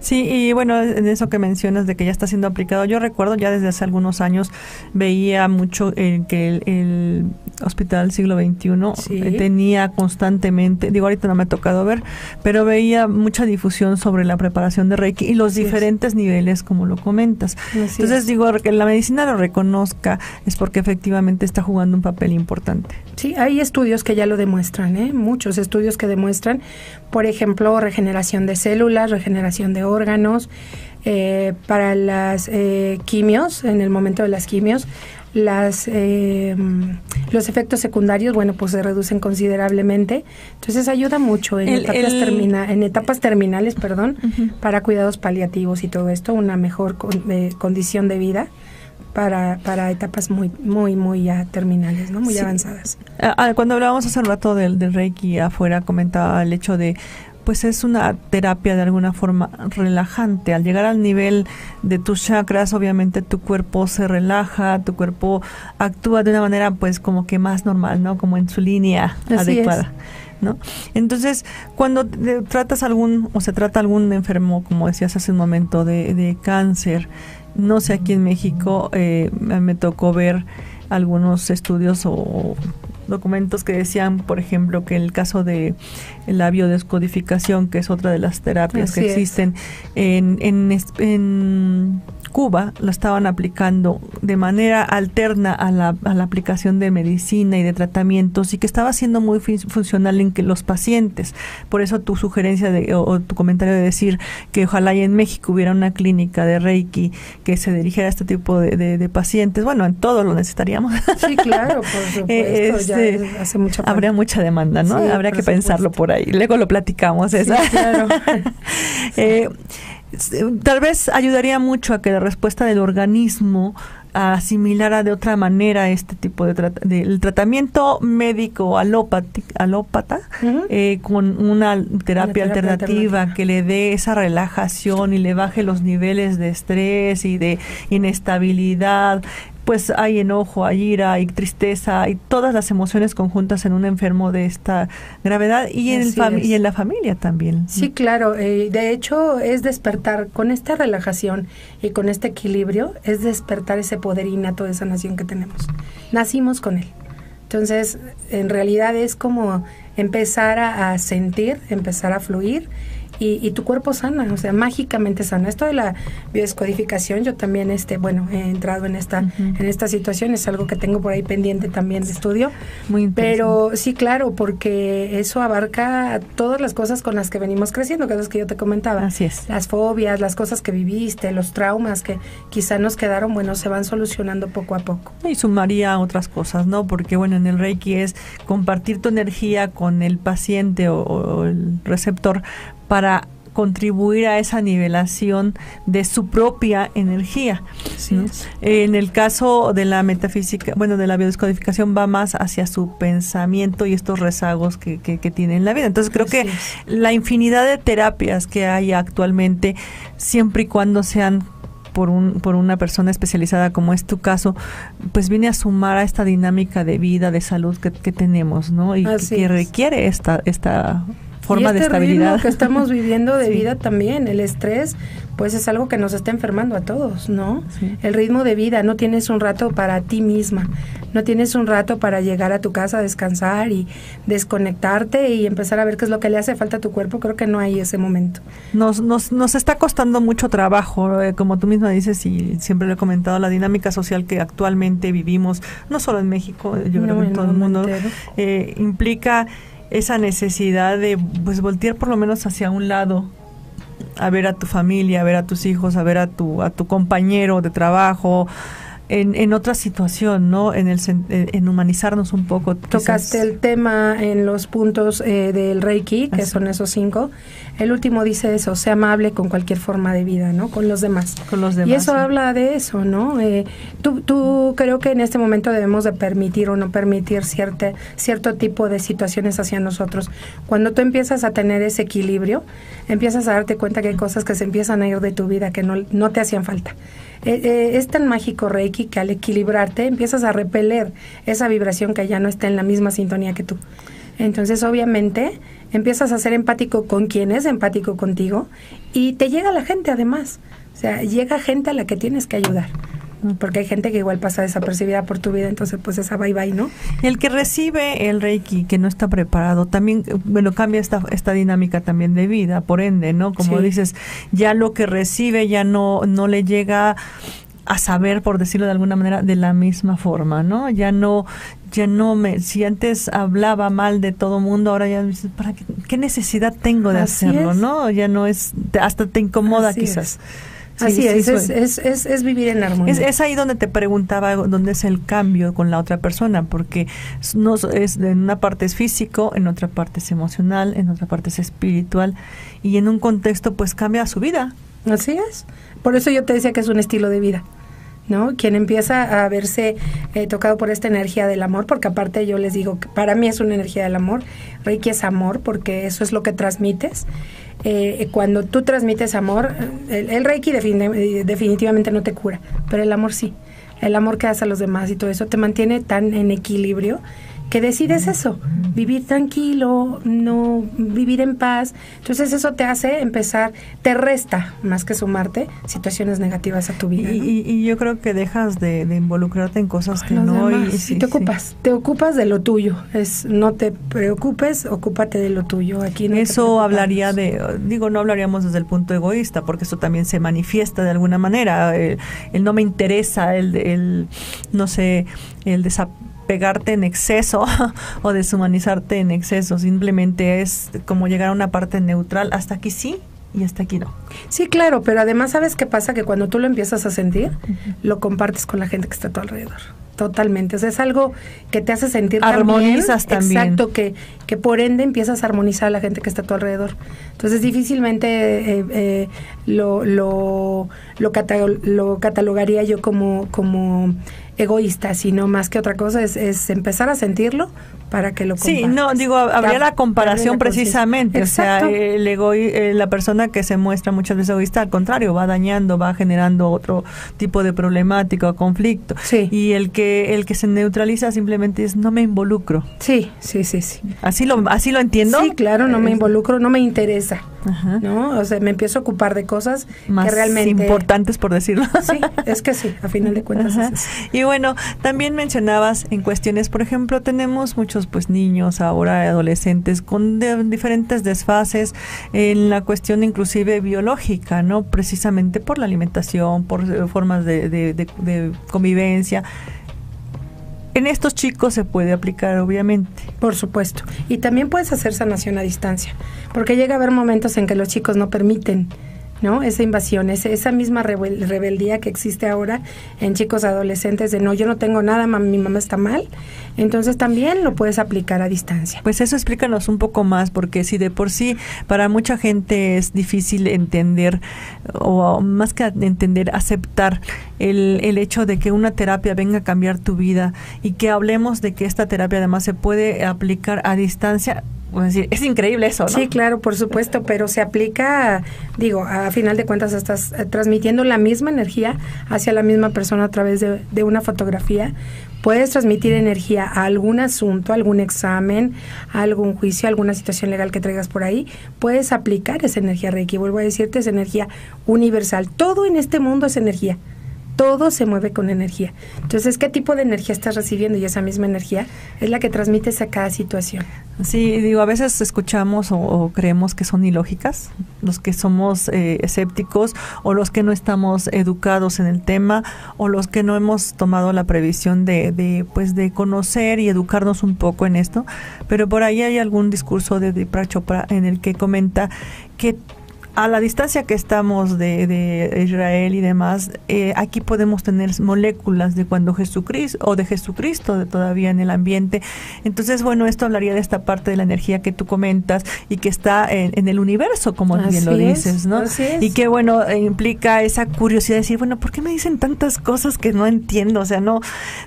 Sí, y bueno, en eso que mencionas de que ya está siendo aplicado, yo recuerdo ya desde hace algunos años veía mucho eh, que el, Hospital Siglo XXI eh, tenía constantemente, digo, ahorita no me ha tocado ver, pero veía mucha difusión sobre la preparación de Reiki y los diferentes niveles, como lo comentas. Entonces, digo, que la medicina lo reconozca es porque efectivamente está jugando un papel importante. Sí, hay estudios que ya lo demuestran, ¿eh? muchos estudios que demuestran, por ejemplo, regeneración de células, regeneración de órganos, eh, para las eh, quimios, en el momento de las quimios, las eh, los efectos secundarios bueno pues se reducen considerablemente. Entonces ayuda mucho en etapas en etapas terminales perdón para cuidados paliativos y todo esto una mejor condición de vida para, para etapas muy muy muy ya terminales no muy avanzadas ah, ah, cuando hablábamos hace un rato del, del reiki afuera comentaba el hecho de pues es una terapia de alguna forma relajante. Al llegar al nivel de tus chakras, obviamente tu cuerpo se relaja, tu cuerpo actúa de una manera pues como que más normal, ¿no? Como en su línea adecuada. ¿No? Entonces, cuando tratas algún o se trata algún enfermo, como decías hace un momento, de, de cáncer, no sé, aquí en México eh, me tocó ver algunos estudios o documentos que decían, por ejemplo, que el caso de la biodescodificación, que es otra de las terapias que existen en, en, en Cuba lo estaban aplicando de manera alterna a la, a la aplicación de medicina y de tratamientos y que estaba siendo muy funcional en que los pacientes. Por eso tu sugerencia de, o, tu comentario de decir que ojalá y en México hubiera una clínica de Reiki que se dirigiera a este tipo de, de, pacientes. Bueno, en todo lo necesitaríamos. Sí, claro, por [LAUGHS] supuesto. Este, hace mucha habría mucha demanda, ¿no? Habría que pensarlo por ahí. Luego lo platicamos. Esa. [LAUGHS] Sí, claro. eh, tal vez ayudaría mucho a que la respuesta del organismo asimilara de otra manera este tipo de, el tratamiento médico alópata eh, con una terapia, alternativa. que le dé esa relajación y le baje los niveles de estrés y de inestabilidad pues hay enojo, hay ira, hay tristeza, hay todas las emociones conjuntas en un enfermo de esta gravedad y en, el y en la familia también. Sí, claro. Eh, de hecho, es despertar con esta relajación y con este equilibrio, es despertar ese poder innato de sanación que tenemos. Nacimos con él. Entonces, en realidad es como empezar a sentir, empezar a fluir y, tu cuerpo sana, o sea, mágicamente sana. Esto de la biodescodificación, yo también, este, bueno, he entrado en esta, en esta situación, es algo que tengo por ahí pendiente también de estudio. Muy Pero sí, claro, porque eso abarca todas las cosas con las que venimos creciendo, que es que yo te comentaba. Así es. Las fobias, las cosas que viviste, los traumas que quizá nos quedaron, bueno, se van solucionando poco a poco. Y sumaría otras cosas, ¿no? Porque, bueno, en el Reiki es compartir tu energía con el paciente o el receptor para contribuir a esa nivelación de su propia energía. En el caso de la metafísica, bueno, de la biodescodificación va más hacia su pensamiento y estos rezagos que, que, tiene en la vida. Entonces creo que la infinidad de terapias que hay actualmente, siempre y cuando sean por, un, por una persona especializada como es tu caso, pues viene a sumar a esta dinámica de vida, de salud que, tenemos, ¿no? Y que, requiere esta, esta forma de estabilidad. que estamos [LAUGHS] viviendo de vida también, el estrés, pues es algo que nos está enfermando a todos, ¿no? El ritmo de vida, no tienes un rato para ti misma, no tienes un rato para llegar a tu casa a descansar y desconectarte y empezar a ver qué es lo que le hace falta a tu cuerpo, creo que no hay ese momento. Nos, nos, nos está costando mucho trabajo, eh, como tú misma dices y siempre lo he comentado, la dinámica social que actualmente vivimos, no solo en México, yo creo que en todo el mundo, eh, implica esa necesidad de pues voltear por lo menos hacia un lado a ver a tu familia, a ver a tus hijos, a ver a tu a tu compañero de trabajo, en, en otra situación, ¿no? En, el, en humanizarnos un poco. Tocaste el tema en los puntos eh, del Reiki, que son esos cinco. El último dice eso, sea amable con cualquier forma de vida, ¿no? Con los demás. Con los demás. Y eso habla de eso, ¿no? Eh, tú, tú creo que en este momento debemos de permitir o no permitir cierta, cierto tipo de situaciones hacia nosotros. Cuando tú empiezas a tener ese equilibrio, empiezas a darte cuenta que hay cosas que se empiezan a ir de tu vida que no, no te hacían falta. Eh, eh, es tan mágico Reiki que al equilibrarte empiezas a repeler esa vibración que ya no está en la misma sintonía que tú. Entonces, obviamente, empiezas a ser empático con quien es empático contigo y te llega la gente además. O sea, llega gente a la que tienes que ayudar porque hay gente que igual pasa desapercibida por tu vida, entonces pues esa bye bye, ¿no? El que recibe el Reiki, que no está preparado, también, bueno, cambia esta, esta dinámica también de vida, por ende, ¿no? Como dices, ya lo que recibe ya no, no le llega a saber, por decirlo de alguna manera, de la misma forma, ¿no? Ya no, ya no me, si antes hablaba mal de todo mundo, ahora ya dices, ¿para qué, necesidad tengo de hacerlo, no? Ya no es, hasta te incomoda quizás. Así es, es, es, es, vivir en armonía. Es, ahí donde te preguntaba dónde es el cambio con la otra persona, porque no es en una parte es físico, en otra parte es emocional, en otra parte es espiritual y en un contexto pues cambia su vida. Así es. Por eso yo te decía que es un estilo de vida. ¿no? Quien empieza a verse eh, tocado por esta energía del amor, porque aparte yo les digo que para mí es una energía del amor, Reiki es amor, porque eso es lo que transmites. Eh, cuando tú transmites amor, el, Reiki definitivamente no te cura, pero el amor sí. El amor que das a los demás y todo eso te mantiene tan en equilibrio que decides eso, vivir tranquilo, no vivir en paz. Entonces eso te hace empezar, te resta más que sumarte situaciones negativas a tu vida. Y, yo creo que dejas de, involucrarte en cosas que no. y, te ocupas, te ocupas de lo tuyo. Es no te preocupes, ocúpate de lo tuyo. Aquí eso hablaría de, digo, no hablaríamos desde el punto egoísta, porque eso también se manifiesta de alguna manera. El, no me interesa, el, el no sé, el desapego pegarte en exceso [LAUGHS] o deshumanizarte en exceso, simplemente es como llegar a una parte neutral, hasta aquí sí y hasta aquí no. Sí, claro, pero además sabes qué pasa, que cuando tú lo empiezas a sentir, lo compartes con la gente que está a tu alrededor. Totalmente, o sea, es algo que te hace sentir Armonizas también. Exacto, que, que por ende empiezas a armonizar a la gente que está a tu alrededor. Entonces difícilmente eh, eh, lo, lo, lo, lo catalogaría yo como, como egoísta, sino más que otra cosa es, es empezar a sentirlo para que lo Sí, no, digo, habría la, comparación precisamente, o sea, el ego, eh, la persona que se muestra muchas veces egoísta, al contrario, va dañando, va generando otro tipo de problemática o conflicto. Sí. Y el que el que se neutraliza simplemente es no me involucro. Sí, sí, sí, sí. Así lo así lo entiendo. Sí, claro, no me involucro, no me interesa. ¿No? O sea, me empiezo a ocupar de cosas más que realmente importantes por decirlo. Sí, es que sí, a final de cuentas. y bueno, también mencionabas en cuestiones, por ejemplo, tenemos muchos pues niños, ahora adolescentes con diferentes desfases en la cuestión inclusive biológica, ¿no? Precisamente por la alimentación, por eh, formas de, convivencia. En estos chicos se puede aplicar, obviamente. Por supuesto. Y también puedes hacer sanación a distancia, porque llega a haber momentos en que los chicos no permiten ¿no? Esa invasión, esa misma rebeldía que existe ahora en chicos adolescentes de no, yo no tengo nada, mi mamá está mal, entonces también lo puedes aplicar a distancia. Pues eso explícanos un poco más, porque si de por sí para mucha gente es difícil entender, o más que entender, aceptar el, el hecho de que una terapia venga a cambiar tu vida y que hablemos de que esta terapia además se puede aplicar a distancia, es increíble eso, ¿no? Sí, claro, por supuesto, pero se aplica, digo, a final de cuentas estás eh, transmitiendo la misma energía hacia la misma persona a través de, una fotografía. Puedes transmitir energía a algún asunto, algún examen, a algún juicio, alguna situación legal que traigas por ahí. Puedes aplicar esa energía Reiki. Vuelvo a decirte, es energía universal. Todo en este mundo es energía todo se mueve con energía. Entonces, ¿qué tipo de energía estás recibiendo? Y esa misma energía es la que transmites a cada situación. Sí, digo, a veces escuchamos o, creemos que son ilógicas, los que somos eh, escépticos o los que no estamos educados en el tema o los que no hemos tomado la previsión de, pues, de conocer y educarnos un poco en esto. Pero por ahí hay algún discurso de Deepak Chopra en el que comenta que a la distancia que estamos de, de Israel y demás, eh, aquí podemos tener moléculas de cuando Jesucristo o de Jesucristo de todavía en el ambiente. Entonces, bueno, esto hablaría de esta parte de la energía que tú comentas y que está en, el universo, como bien lo dices, ¿no? Y que, bueno, implica esa curiosidad de decir, bueno, ¿por qué me dicen tantas cosas que no entiendo? O sea, no,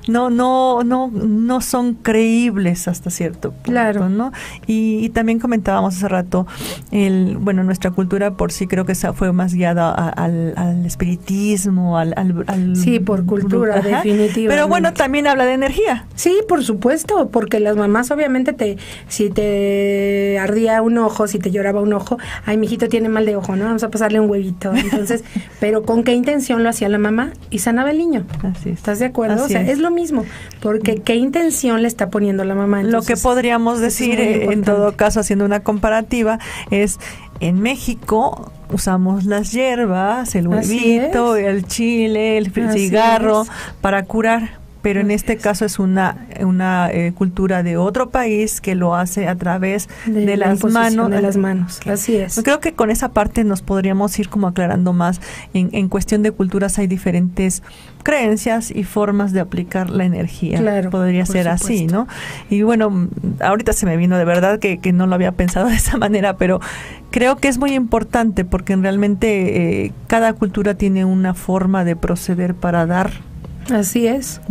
no, no, no, no son creíbles hasta cierto punto, claro. ¿no? Y, y también comentábamos hace rato, el, bueno, nuestra cultura por sí creo que esa fue más guiada al, espiritismo, al, Sí, por cultura, definitivamente. Pero bueno, también habla de energía. Sí, por supuesto, porque las mamás obviamente te, si te ardía un ojo, si te lloraba un ojo, ay, mi hijito tiene mal de ojo, ¿no? Vamos a pasarle un huevito. Entonces, [LAUGHS] pero ¿con qué intención lo hacía la mamá? Y sanaba el niño. Así es. ¿Estás de acuerdo? o sea, es. lo mismo, porque ¿qué intención le está poniendo la mamá? lo que podríamos decir, eh, en todo caso, haciendo una comparativa, es en México usamos las hierbas, el huevito, el chile, el cigarro para curar pero en este caso es una, una eh, cultura de otro país que lo hace a través de, las manos. De las manos, así es. Creo que con esa parte nos podríamos ir como aclarando más. En, en cuestión de culturas hay diferentes creencias y formas de aplicar la energía. Claro, Podría ser así, ¿no? Y bueno, ahorita se me vino de verdad que, que, no lo había pensado [LAUGHS] de esa manera, pero creo que es muy importante porque realmente eh, cada cultura tiene una forma de proceder para dar Así es.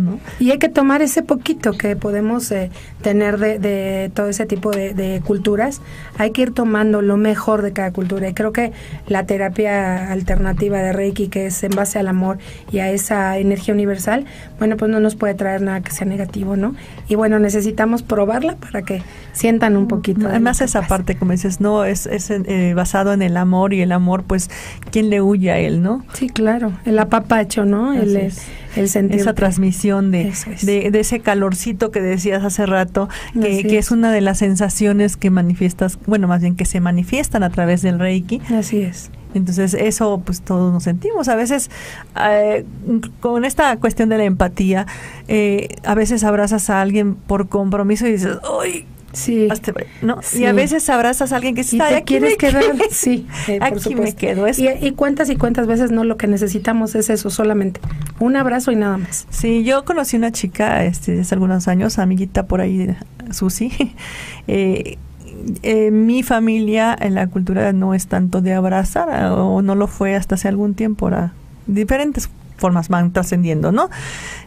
Y hay que tomar ese poquito que podemos eh, tener de, de, todo ese tipo de, culturas. Hay que ir tomando lo mejor de cada cultura. Y creo que la terapia alternativa de Reiki, que es en base al amor y a esa energía universal, bueno, pues no nos puede traer nada que sea negativo, ¿no? Y bueno, necesitamos probarla para que sientan un poquito. Además, esa parte, como dices, no, es, es eh, basado en el amor y el amor, pues, ¿quién le huye a él, no? Sí, claro. El apapacho, ¿no? el, es esa transmisión de, de, ese calorcito que decías hace rato, que, es. una de las sensaciones que manifiestas, bueno, más bien que se manifiestan a través del Reiki. Así es. Entonces eso pues todos nos sentimos. A veces eh, con esta cuestión de la empatía, eh, a veces abrazas a alguien por compromiso y dices, ¡ay! Sí. ¿no? Y a veces abrazas a alguien que está ¿Y te quieres quedar. Sí, [LAUGHS] eh, aquí me quedo. Y, y, cuántas y cuántas veces no lo que necesitamos es eso solamente. Un abrazo y nada más. Sí, yo conocí una chica este, hace algunos años, amiguita por ahí, Susi. [LAUGHS] Eh, eh, mi familia en la cultura no es tanto de abrazar o no lo fue hasta hace algún tiempo, era diferentes formas van trascendiendo, ¿no?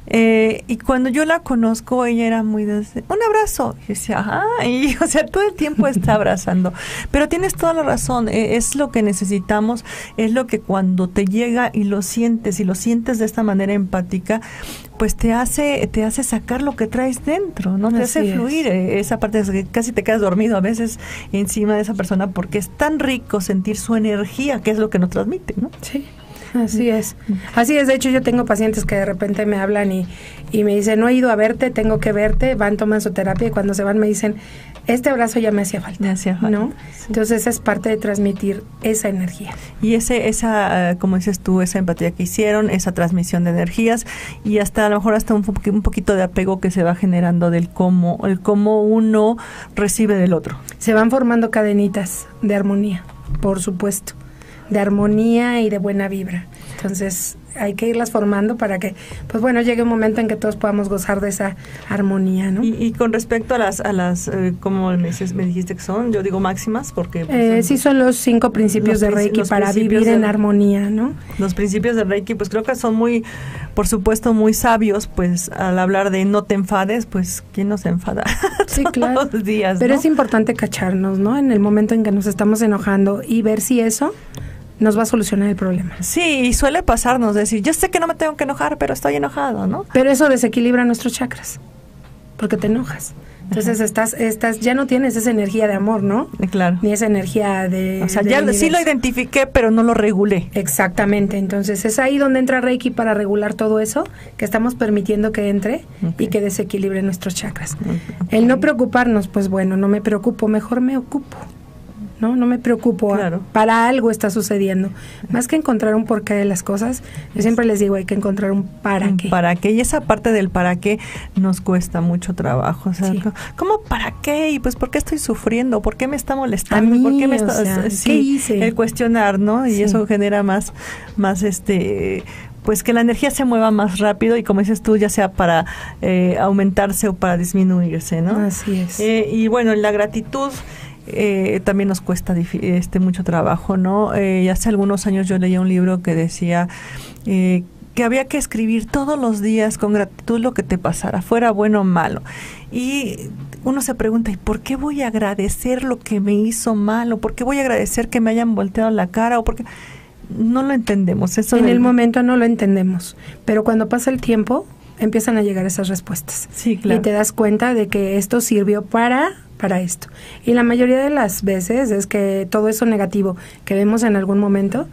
Eh, y cuando yo la conozco, ella era muy de un abrazo. Y decía, ajá, y [LAUGHS] o sea, todo el tiempo está abrazando. Pero tienes toda la razón, eh, es lo que necesitamos, es lo que cuando te llega y lo sientes y lo sientes de esta manera empática, pues te hace te hace sacar lo que traes dentro, no te hace fluir eh, esa parte que casi te quedas dormido a veces encima de esa persona porque es tan rico sentir su energía, que es lo que nos transmite, ¿no? Sí. Así es. Así es. De hecho, yo tengo pacientes que de repente me hablan y, y me dicen, no he ido a verte, tengo que verte, van, toman su terapia y cuando se van me dicen, este abrazo ya me hacía falta. Me hacía falta. ¿no? Entonces es parte de transmitir esa energía. Y ese, esa, como dices tú, esa empatía que hicieron, esa transmisión de energías y hasta a lo mejor hasta un, un poquito de apego que se va generando del cómo, el cómo uno recibe del otro. Se van formando cadenitas de armonía, por supuesto de armonía y de buena vibra. Entonces, hay que irlas formando para que, pues bueno, llegue un momento en que todos podamos gozar de esa armonía, ¿no? Y, con respecto a las, a las eh, como me, me, dijiste que son, yo digo máximas porque... Pues, eh, sí, son los cinco principios de Reiki para vivir en armonía, ¿no? Los principios de Reiki, pues creo que son muy, por supuesto, muy sabios, pues al hablar de no te enfades, pues ¿quién nos enfada? [LAUGHS] Sí, claro. Todos los días, Pero es importante cacharnos, ¿no? En el momento en que nos estamos enojando y ver si eso nos va a solucionar el problema. Sí, y suele pasarnos decir, yo sé que no me tengo que enojar, pero estoy enojado, ¿no? Pero eso desequilibra nuestros chakras, porque te enojas. Entonces estás, estás, ya no tienes esa energía de amor, ¿no? Claro. Ni esa energía de. O sea, ya sí lo identifiqué, pero no lo regulé. Exactamente. Entonces es ahí donde entra Reiki para regular todo eso, que estamos permitiendo que entre y que desequilibre nuestros chakras. El no preocuparnos, pues bueno, no me preocupo, mejor me ocupo. ¿No? No me preocupo, para algo está sucediendo. Más que encontrar un porqué de las cosas, yo siempre les digo, hay que encontrar un para qué. Para qué, y esa parte del para qué nos cuesta mucho trabajo. O sea, ¿cómo para qué? Y pues, ¿por qué estoy sufriendo? ¿Por qué me está molestando? ¿Por qué me está...? hice? El cuestionar, ¿no? Y eso genera más, más este pues que la energía se mueva más rápido y como dices tú, ya sea para eh, aumentarse o para disminuirse, ¿no? Así es. Eh, y bueno, la gratitud eh, también nos cuesta este mucho trabajo, ¿no? Eh, hace algunos años yo leía un libro que decía eh, que había que escribir todos los días con gratitud lo que te pasara, fuera bueno o malo. Y uno se pregunta, ¿y por qué voy a agradecer lo que me hizo malo? ¿Por qué voy a agradecer que me hayan volteado la cara? ¿O porque no lo entendemos? Eso en el momento no lo entendemos, pero cuando pasa el tiempo empiezan a llegar esas respuestas. Sí, claro. Y te das cuenta de que esto sirvió para para esto. Y la mayoría de las veces es que todo eso negativo que vemos en algún momento,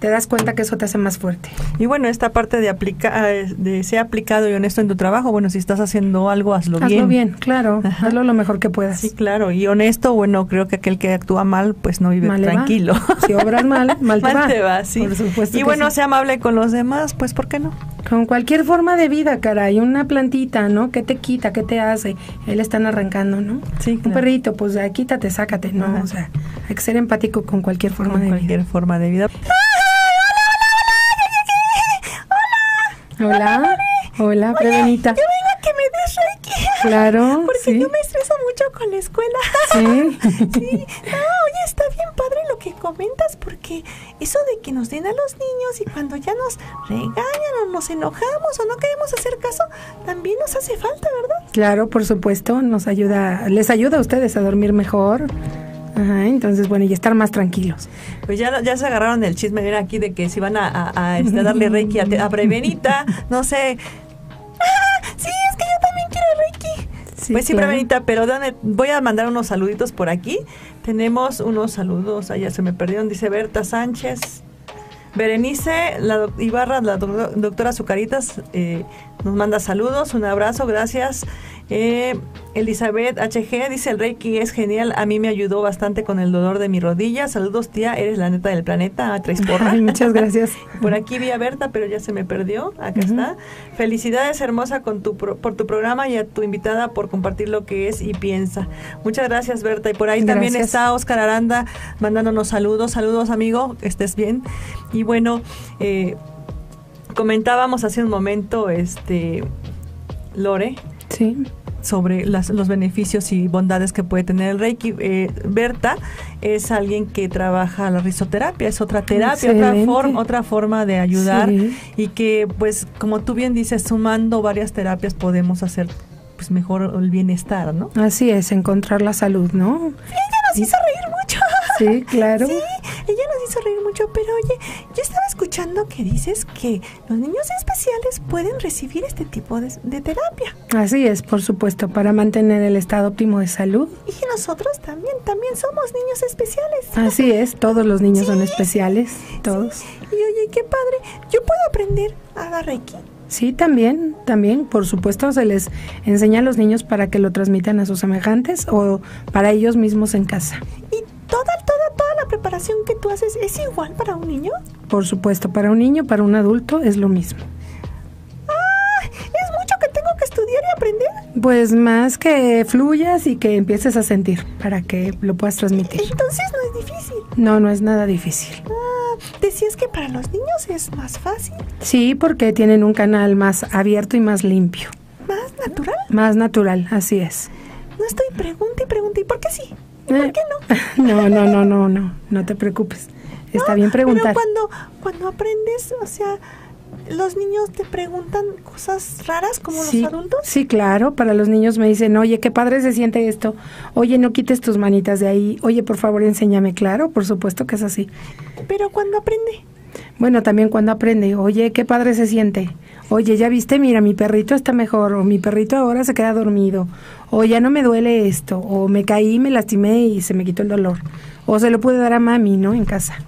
te das cuenta que eso te hace más fuerte. Y bueno, esta parte de aplicar, de ser aplicado y honesto en tu trabajo, bueno, si estás haciendo algo, hazlo, bien. Hazlo bien, claro, hazlo lo mejor que puedas. Sí, claro, y honesto, bueno, creo que aquel que actúa mal, pues no vive tranquilo. [LAUGHS] Si obras mal, mal te mal va. Te va sí. Por supuesto y bueno, sea amable con los demás, pues ¿por qué no? Con cualquier forma de vida, caray, una plantita, ¿no? ¿Qué te quita? ¿Qué te hace? Él están arrancando, ¿no? Sí, Un perrito, pues quítate, sácate, ¿no? O sea, hay que ser empático con cualquier forma de vida. cualquier forma de vida. Hola. Hola, Prevenita. Yo vengo a que me des reiki. Claro. Porque yo me estreso mucho con la escuela. Sí. [LAUGHS] sí. No, oye, está bien padre lo que comentas, porque eso de que nos den a los niños y cuando ya nos regañan o nos enojamos o no queremos hacer caso, también nos hace falta, ¿verdad? Claro, por supuesto, nos ayuda, les ayuda a ustedes a dormir mejor, Ajá, entonces, bueno, y estar más tranquilos. Pues ya, ya se agarraron el chisme, mira aquí, de que si van a, este, darle reiki a, a Prevenita, no sé. ¡Ah! Sí, es que yo también quiero reiki. pues sí, Prevenita, pero dame, voy a mandar unos saluditos por aquí. Tenemos unos saludos, allá se me perdieron, dice Berta Sánchez. Berenice la Ibarra, la doctora Azucaritas, eh, nos manda saludos, un abrazo, gracias. Eh, Elizabeth HG dice, el Reiki es genial, a mí me ayudó bastante con el dolor de mi rodilla. Saludos tía, eres la neta del planeta, a tres muchas gracias. [LAUGHS] Por aquí vi a Berta, pero ya se me perdió, acá está. Felicidades hermosa con tu por tu programa y a tu invitada por compartir lo que es y piensa. Muchas gracias Berta. Y por ahí también está Oscar Aranda mandándonos saludos. Saludos amigo, estés bien. Y bueno, eh, comentábamos hace un momento, este, Lore. Sí sobre los beneficios y bondades que puede tener el Reiki. Eh, Berta es alguien que trabaja la risoterapia, es otra terapia, otra forma, otra forma de ayudar y que pues como tú bien dices, sumando varias terapias podemos hacer pues mejor el bienestar, ¿no? Así es, encontrar la salud, ¿no? Sí, ella nos hizo reír mucho. Sí, claro. Sí, ella nos hizo reír mucho, pero oye, yo estaba escuchando que dices que los niños especiales pueden recibir este tipo de, terapia. Así es, por supuesto, para mantener el estado óptimo de salud. Y nosotros también, también somos niños especiales. Así es, todos los niños son especiales, todos. Y oye, qué padre, yo puedo aprender a dar Reiki. Sí, también, también, por supuesto, se les enseña a los niños para que lo transmitan a sus semejantes o para ellos mismos en casa. ¿Y toda, toda, toda la preparación que tú haces es igual para un niño? Por supuesto, para un niño, para un adulto es lo mismo. ¡Ah! ¿Es mucho que tengo que estudiar y aprender? Pues más que fluyas y que empieces a sentir para que lo puedas transmitir. Entonces no es difícil. No, no es nada difícil. Ah, es que para los niños es más fácil, Sí, porque tienen un canal más abierto y más limpio. más natural. Más natural, así es. No estoy pregunta y pregunta, ¿y por qué sí? ¿Y por qué no? [LAUGHS] No, no, no, no, no, no te preocupes. Está No, bien preguntar. Pero cuando, cuando aprendes, o sea, los niños te preguntan cosas raras como sí, los adultos. Sí, claro, para los niños me dicen, oye, qué padre se siente esto, oye, no quites tus manitas de ahí, oye, por favor, enséñame, claro, por supuesto que es así. Pero cuando aprende, Bueno, también cuando aprende, oye, qué padre se siente, oye, ya viste, mira, mi perrito está mejor, o mi perrito ahora se queda dormido, o ya no me duele esto, o me caí, me lastimé y se me quitó el dolor, o se lo pude dar a mami, ¿no? En casa.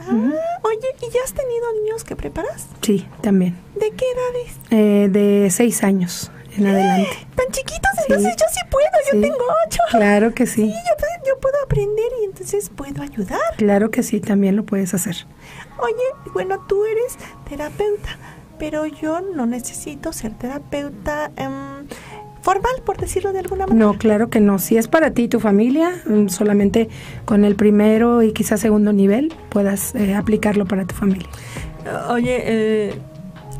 ah, oye, ¿y ya has tenido niños que preparas? Sí, también. ¿De qué edades? Eh, de seis años en adelante. Tan chiquitos, Sí. entonces yo sí puedo, yo Sí. tengo ocho. Claro que sí. Sí, yo, puedo- yo puedo aprender y entonces puedo ayudar. Claro que sí, también lo puedes hacer. Oye, bueno, tú eres terapeuta, pero yo no necesito ser terapeuta em, formal, por decirlo de alguna manera. No, claro que no. Si es para ti y tu familia, mm, solamente con el primero y quizás segundo nivel puedas eh, aplicarlo para tu familia. Oye, eh,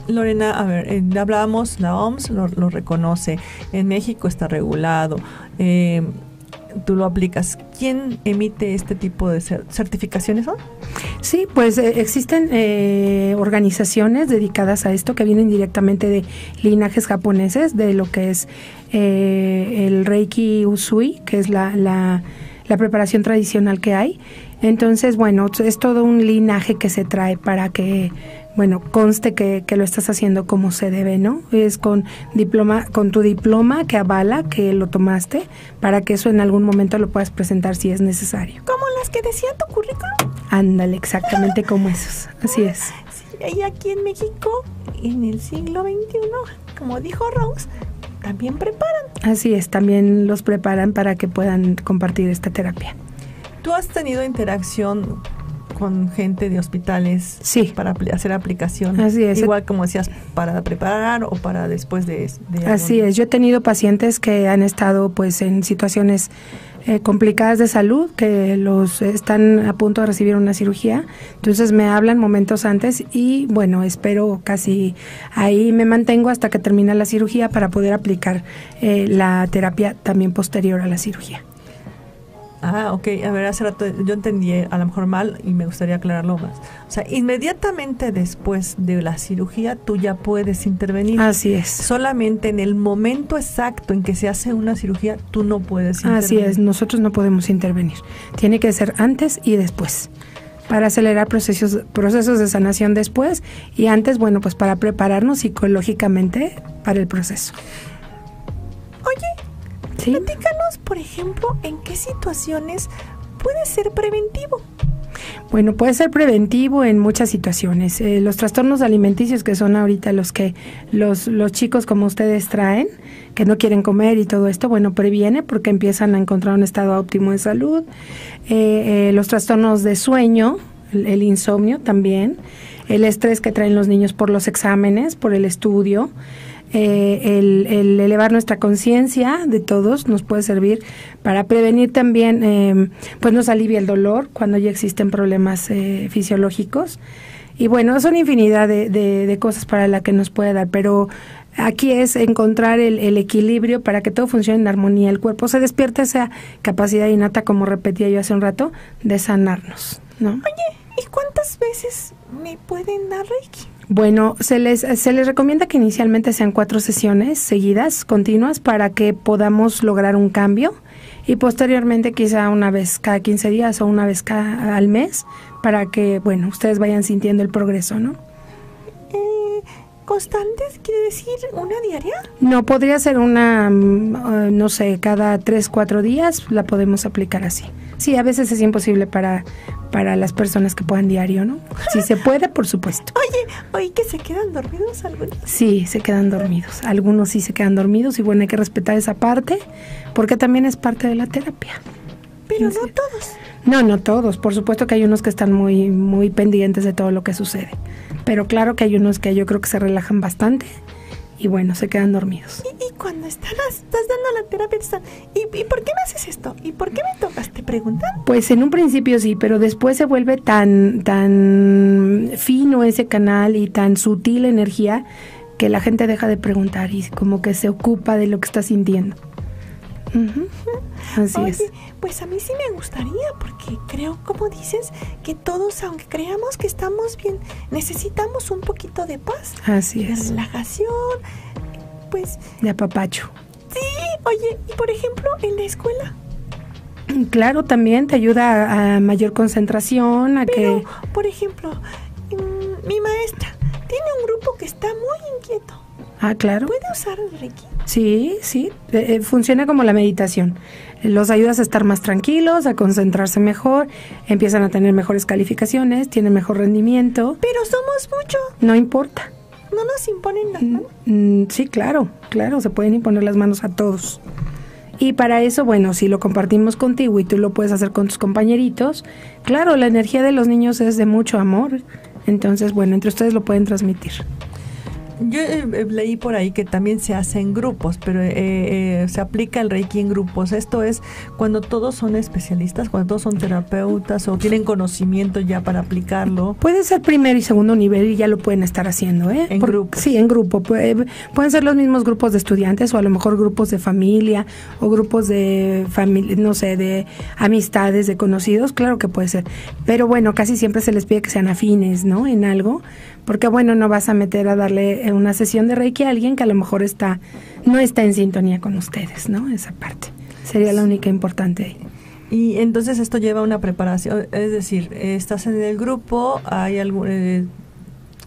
Lorena, a ver, eh, hablábamos, la OMS lo, lo reconoce, en México está regulado, eh, tú lo aplicas. ¿Quién emite este tipo de cer- certificaciones? Sí, pues eh, existen eh, organizaciones dedicadas a esto que vienen directamente de linajes japoneses, de lo que es eh, el Reiki Usui, que es la, la, la preparación tradicional que hay. Entonces, bueno, es todo un linaje que se trae para que, bueno, conste que, que lo estás haciendo como se debe, ¿no? Es con diploma, con tu diploma que avala que lo tomaste, para que eso en algún momento lo puedas presentar si es necesario. Como las que decía tu currículum. Ándale, exactamente como esos. Así es. Sí, y aquí en México, en el siglo XXI, como dijo Rose, también preparan. Así es, también los preparan para que puedan compartir esta terapia. ¿Tú has tenido interacción con gente de hospitales Sí. para hacer aplicación? Así es. Igual como decías, para preparar o para después de... de Así algún- es, yo he tenido pacientes que han estado pues en situaciones eh, complicadas de salud, que los están a punto de recibir una cirugía, entonces me hablan momentos antes y bueno, espero casi ahí me mantengo hasta que termina la cirugía para poder aplicar eh, la terapia también posterior a la cirugía. Ah, ok. A ver, hace rato yo entendí a lo mejor mal y me gustaría aclararlo más. O sea, inmediatamente después de la cirugía tú ya puedes intervenir. Así es. Solamente en el momento exacto en que se hace una cirugía tú no puedes intervenir. Así es, nosotros no podemos intervenir. Tiene que ser antes y después. Para acelerar procesos, procesos de sanación después y antes, bueno, pues para prepararnos psicológicamente para el proceso. Oye, ¿Sí? platícanos, por ejemplo, en qué situaciones puede ser preventivo. Bueno, puede ser preventivo en muchas situaciones. Eh, los trastornos alimenticios, que son ahorita los que los, los chicos como ustedes traen, que no quieren comer y todo esto, bueno, previene porque empiezan a encontrar un estado óptimo de salud. Eh, eh, los trastornos de sueño, el, el insomnio también, el estrés que traen los niños por los exámenes, por el estudio. Eh, el, el elevar nuestra conciencia de todos nos puede servir para prevenir también, eh, pues nos alivia el dolor cuando ya existen problemas eh, fisiológicos. Y bueno, son infinidad de, de, cosas para la que nos puede dar, pero aquí es encontrar el, el, equilibrio para que todo funcione en armonía. El cuerpo se despierta esa capacidad innata, como repetía yo hace un rato, de sanarnos. ¿no? Oye, ¿y cuántas veces me pueden dar Reiki? Bueno, se les, se les recomienda que inicialmente sean cuatro sesiones seguidas, continuas, para que podamos lograr un cambio y posteriormente quizá una vez cada 15 días o una vez cada, al mes para que, bueno, ustedes vayan sintiendo el progreso, ¿no? ¿Constantes quiere decir una diaria? No, podría ser una, uh, no sé, cada tres, cuatro días la podemos aplicar así. Sí, a veces es imposible para, para las personas que puedan diario, ¿no? Si se puede, por supuesto. [LAUGHS] Oye, oye, que se quedan dormidos algunos. Sí, se quedan dormidos. Algunos sí se quedan dormidos y bueno, hay que respetar esa parte porque también es parte de la terapia. Pero no todos. No, no todos. Por supuesto que hay unos que están muy, muy pendientes de todo lo que sucede. Pero claro que hay unos que yo creo que se relajan bastante y bueno, se quedan dormidos. ¿Y, y cuando están, estás dando la terapia, ¿y, ¿y por qué me haces esto? ¿Y por qué me tocas? ¿Te preguntan? Pues en un principio sí, pero después se vuelve tan, tan fino ese canal y tan sutil energía que la gente deja de preguntar y como que se ocupa de lo que está sintiendo. Ujú. Así Oye, es. pues a mí sí me gustaría, porque creo, como dices, que todos, aunque creamos que estamos bien, necesitamos un poquito de paz, Así de es. relajación. Pues De apapacho. sí, oye, y por ejemplo, en la escuela, Claro, también te ayuda a, a mayor concentración, a pero, que... por ejemplo, mm, mi maestra tiene un grupo que está muy inquieto. Ah, claro. ¿Puede usar el Reiki? Sí, sí, eh, eh, funciona como la meditación. Los ayudas a estar más tranquilos, a concentrarse mejor, empiezan a tener mejores calificaciones, tienen mejor rendimiento. Pero somos mucho, No importa. no nos imponen las manos. Mm, sí, claro, claro, se pueden imponer las manos a todos. Y para eso, bueno, si lo compartimos contigo y tú lo puedes hacer con tus compañeritos, claro, la energía de los niños es de mucho amor. Entonces, bueno, entre ustedes lo pueden transmitir. Yo eh, eh, leí por ahí que también se hace en grupos, pero eh, eh, se aplica el Reiki en grupos. Esto es cuando todos son especialistas, cuando todos son terapeutas o tienen conocimiento ya para aplicarlo. Puede ser primer y segundo nivel y ya lo pueden estar haciendo, ¿eh? En grupo. Sí, en grupo. Pu- Pueden ser los mismos grupos de estudiantes o a lo mejor grupos de familia o grupos de familia, no sé, de amistades, de conocidos, claro que puede ser. Pero bueno, casi siempre se les pide que sean afines, ¿no? En algo, porque bueno, no vas a meter a darle eh, una sesión de Reiki a alguien que a lo mejor está no está en sintonía con ustedes, ¿no? Esa parte. Sería la única importante ahí. Y entonces esto lleva una preparación, es decir, estás en el grupo, hay algún... eh,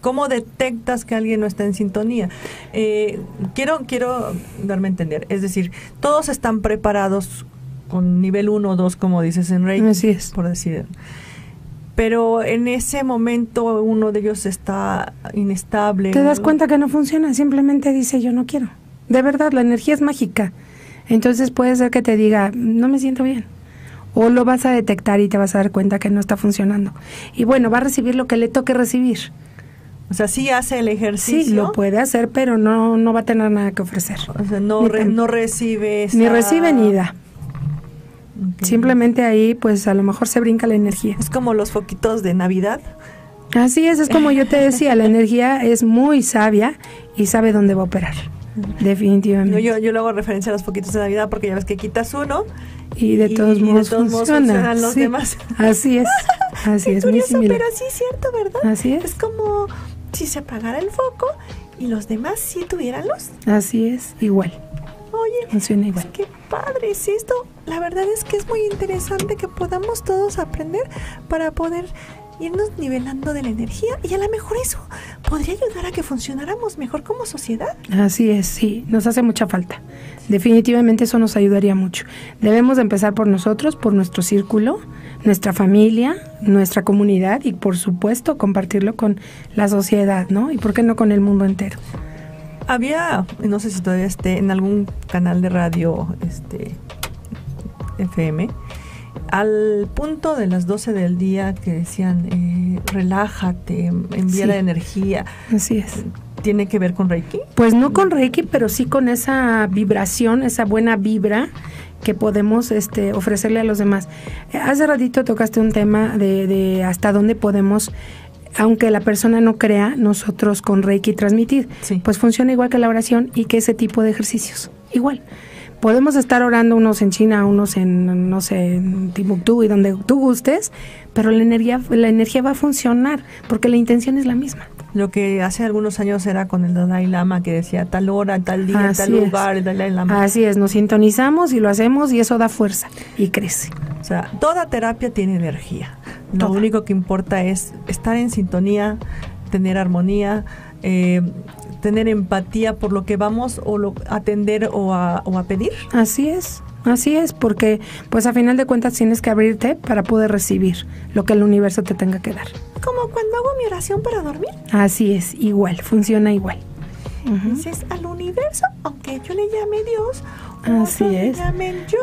¿Cómo detectas que alguien no está en sintonía? Eh, quiero, quiero darme a entender. Es decir, todos están preparados con nivel 1 o 2, como dices en Reiki, Así es. por decir. Pero en ese momento uno de ellos está inestable. Te das cuenta que no funciona, simplemente dice yo no quiero. De verdad, la energía es mágica. Entonces puede ser que te diga, no me siento bien. O lo vas a detectar y te vas a dar cuenta que no está funcionando. Y bueno, va a recibir lo que le toque recibir. O sea, sí hace el ejercicio. Sí, lo puede hacer, pero no, no va a tener nada que ofrecer. O sea, no, re- no recibe Ni recibe ni da. Simplemente ahí, pues a lo mejor se brinca la energía. Es como los foquitos de Navidad. Así es, es como yo te decía, la energía es muy sabia y sabe dónde va a operar. Definitivamente. yo, yo le hago referencia a los foquitos de Navidad porque ya ves que quitas uno. y de y- todos y de modos todos modos funciona. funcionan los sí. demás. Así es. [LAUGHS] Así es, muy curioso, similar. pero sí es cierto, ¿verdad? Así es. Es como si se apagara el foco y los demás sí tuvieran luz. Así es, igual. Oye, Funciona igual. qué padre es esto. La verdad es que es muy interesante que podamos todos aprender para poder irnos nivelando de la energía y a lo mejor eso podría ayudar a que funcionáramos mejor como sociedad. Así es, sí, nos hace mucha falta. Definitivamente eso nos ayudaría mucho. Debemos de empezar por nosotros, por nuestro círculo, nuestra familia, nuestra comunidad y por supuesto compartirlo con la sociedad, ¿no? Y por qué no con el mundo entero. Había, no sé si todavía esté, en algún canal de radio este FM, al punto de las 12 del día que decían, eh, relájate, envía Sí. la energía. Así es. ¿Tiene que ver con Reiki? Pues no con Reiki, pero sí con esa vibración, esa buena vibra que podemos este, ofrecerle a los demás. Hace ratito tocaste un tema de, de hasta dónde podemos, aunque la persona no crea, nosotros con Reiki transmitir. Sí. Pues funciona igual que la oración y que ese tipo de ejercicios. Igual. Podemos estar orando unos en China, unos en, no sé, en Timbuktu y donde tú gustes, pero la energía, la energía va a funcionar porque la intención es la misma. Lo que hace algunos años era con el Dalai Lama que decía tal hora, tal día, Así tal es. lugar, el Dalai Lama. Así es, nos sintonizamos y lo hacemos y eso da fuerza y crece. O sea, toda terapia tiene energía. Lo Toda. único que importa es estar en sintonía, tener armonía, eh, tener empatía por lo que vamos o lo, atender o a, o a pedir. Así es, así es, porque pues a final de cuentas tienes que abrirte para poder recibir lo que el universo te tenga que dar. Como cuando hago mi oración para dormir. Así es, igual, funciona igual. Ujú. Dices al universo, aunque yo le llame Dios, o Así otros le es. llamen yo,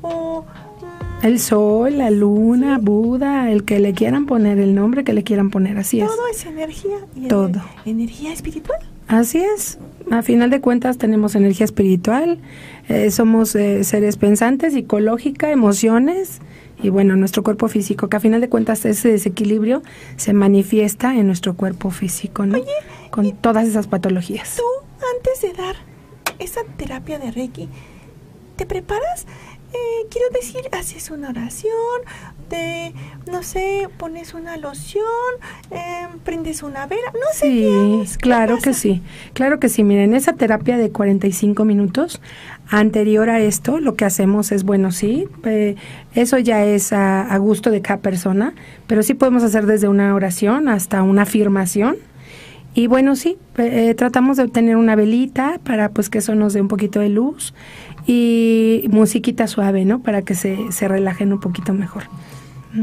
o mm, El sol, la luna, Buda, el que le quieran poner, el nombre que le quieran poner, así es. todo es energía. Y Todo. ener- energía espiritual. Así es. A final de cuentas tenemos energía espiritual, eh, somos eh, seres pensantes, psicológica, emociones y bueno, nuestro cuerpo físico, que a final de cuentas ese desequilibrio se manifiesta en nuestro cuerpo físico, ¿no? Con todas esas patologías. Tú, antes de dar esa terapia de Reiki, ¿te preparas? Eh, quiero decir, haces una oración, te, no sé, pones una loción, eh, prendes una vela, no sé. Sí, claro que sí, claro que sí. Miren, esa terapia de 45 minutos, anterior a esto, lo que hacemos es, bueno, sí, eh, eso ya es a, a, gusto de cada persona, pero sí podemos hacer desde una oración hasta una afirmación. Y bueno, sí, eh, tratamos de obtener una velita para pues que eso nos dé un poquito de luz y musiquita suave, ¿no? Para que se, se relajen un poquito mejor.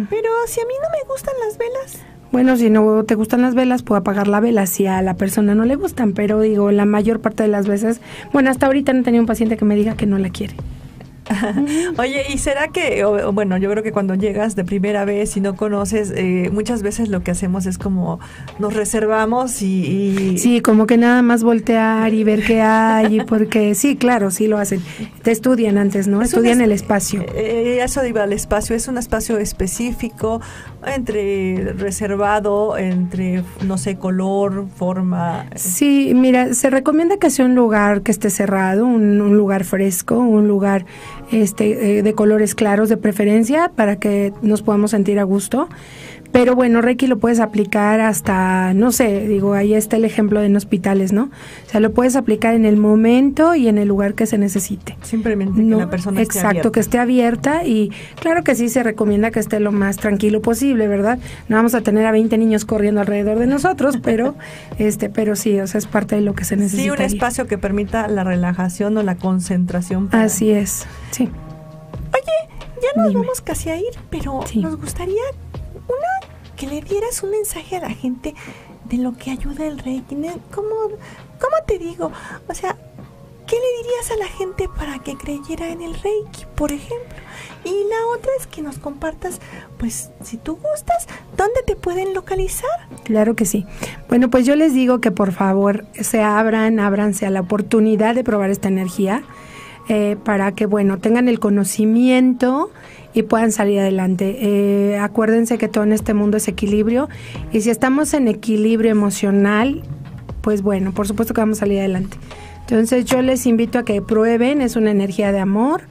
Pero si a mí no me gustan las velas. Bueno, si no te gustan las velas, puedo apagar la vela si a la persona no le gustan, pero digo, la mayor parte de las veces, bueno, hasta ahorita no he tenido un paciente que me diga que no la quiere. [LAUGHS] Oye, ¿y será que, o, bueno, yo creo que cuando llegas de primera vez y no conoces, eh, muchas veces lo que hacemos es como nos reservamos y, y, Sí, como que nada más voltear y ver qué hay, porque sí, claro, sí lo hacen. Te estudian antes, ¿no? Estudian es, el espacio. Eh, eso iba al espacio, es un espacio específico, entre reservado, entre, no sé, color, forma. Sí, mira, se recomienda que sea un lugar que esté cerrado, un, un lugar fresco, un lugar este, eh, de colores claros de preferencia para que nos podamos sentir a gusto. Pero bueno, Reiki lo puedes aplicar hasta, no sé, digo, ahí está el ejemplo de en hospitales, ¿no? O sea, lo puedes aplicar en el momento y en el lugar que se necesite. Simplemente que la persona esté Exacto, que esté abierta y claro que sí se recomienda que esté lo más tranquilo posible, ¿verdad? No vamos a tener a 20 niños corriendo alrededor de nosotros, [LAUGHS] pero este, pero sí, o sea, es parte de lo que se necesita. Sí, un espacio que permita la relajación o la concentración. Para... Así es, sí. Oye, ya nos Dime. vamos casi a ir, pero sí. nos gustaría una que le dieras un mensaje a la gente de lo que ayuda el Reiki. ¿Cómo, cómo te digo? O sea, ¿qué le dirías a la gente para que creyera en el Reiki, por ejemplo? Y la otra es que nos compartas, pues, si tú gustas, ¿dónde te pueden localizar? Claro que sí. Bueno, pues yo les digo que por favor se abran, ábranse a la oportunidad de probar esta energía. Eh, para que, bueno, tengan el conocimiento y puedan salir adelante. Eh, acuérdense que todo en este mundo es equilibrio y si estamos en equilibrio emocional, pues bueno, por supuesto que vamos a salir adelante. Entonces yo les invito a que prueben, es una energía de amor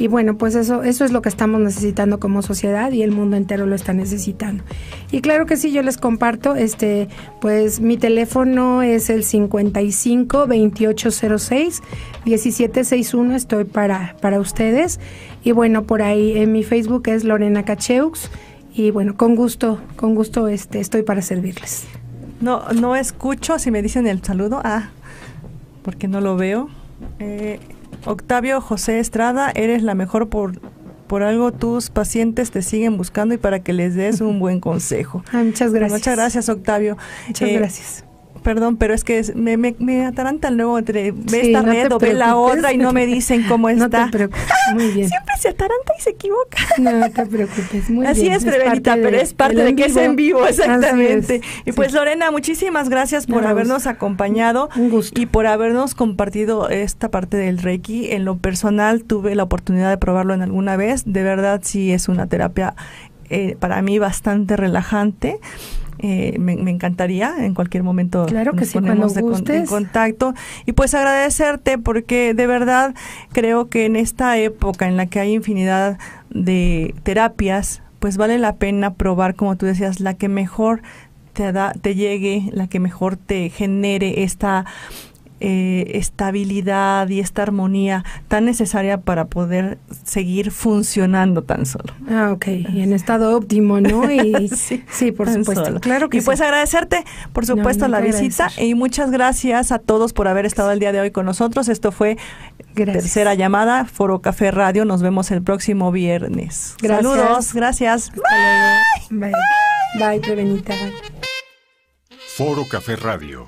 y bueno, pues eso, eso es lo que estamos necesitando como sociedad y el mundo entero lo está necesitando. Y claro que sí, yo les comparto, este, pues mi teléfono es el 55 2806 1761, estoy para, para ustedes. Y bueno, por ahí en mi Facebook es Lorena Cacheux. Y bueno, con gusto, con gusto este, estoy para servirles. No, no escucho si me dicen el saludo. Ah, porque no lo veo. Eh, Octavio José Estrada, eres la mejor por, por algo tus pacientes te siguen buscando y para que les des un buen consejo. Ay, muchas gracias. Muchas gracias, Octavio. Muchas eh, gracias. Perdón, pero es que me, me, me atarantan luego entre ve sí, esta no red o ve la otra y no me dicen cómo está. [LAUGHS] No te preocupes, [LAUGHS] muy bien. Siempre se ataranta y se equivoca. No te preocupes, muy Así bien. es, Prevenita, pero es parte de, de que es en vivo, exactamente. Y pues sí. Lorena, muchísimas gracias por no, habernos acompañado un gusto. y por habernos compartido esta parte del Reiki. En lo personal tuve la oportunidad de probarlo en alguna vez. De verdad sí es una terapia eh, para mí bastante relajante. Eh, me, me, encantaría en cualquier momento claro que nos sí, ponemos de con, en contacto. Y pues agradecerte porque de verdad creo que en esta época en la que hay infinidad de terapias pues vale la pena probar como tú decías la que mejor te da te llegue la que mejor te genere esta eh, estabilidad y esta armonía tan necesaria para poder seguir funcionando tan solo. Ah, ok. Y en estado óptimo, ¿no? [LAUGHS] Y sí, sí, por supuesto. Solo. Claro que y sí. pues agradecerte, por supuesto, no, la visita agradecer. y muchas gracias a todos por haber estado el día de hoy con nosotros. Esto fue gracias. tercera llamada, Foro Café Radio. Nos vemos el próximo viernes. Gracias. Saludos, gracias. Bye. Bye. Bye, Bye, Bye. Foro Café Radio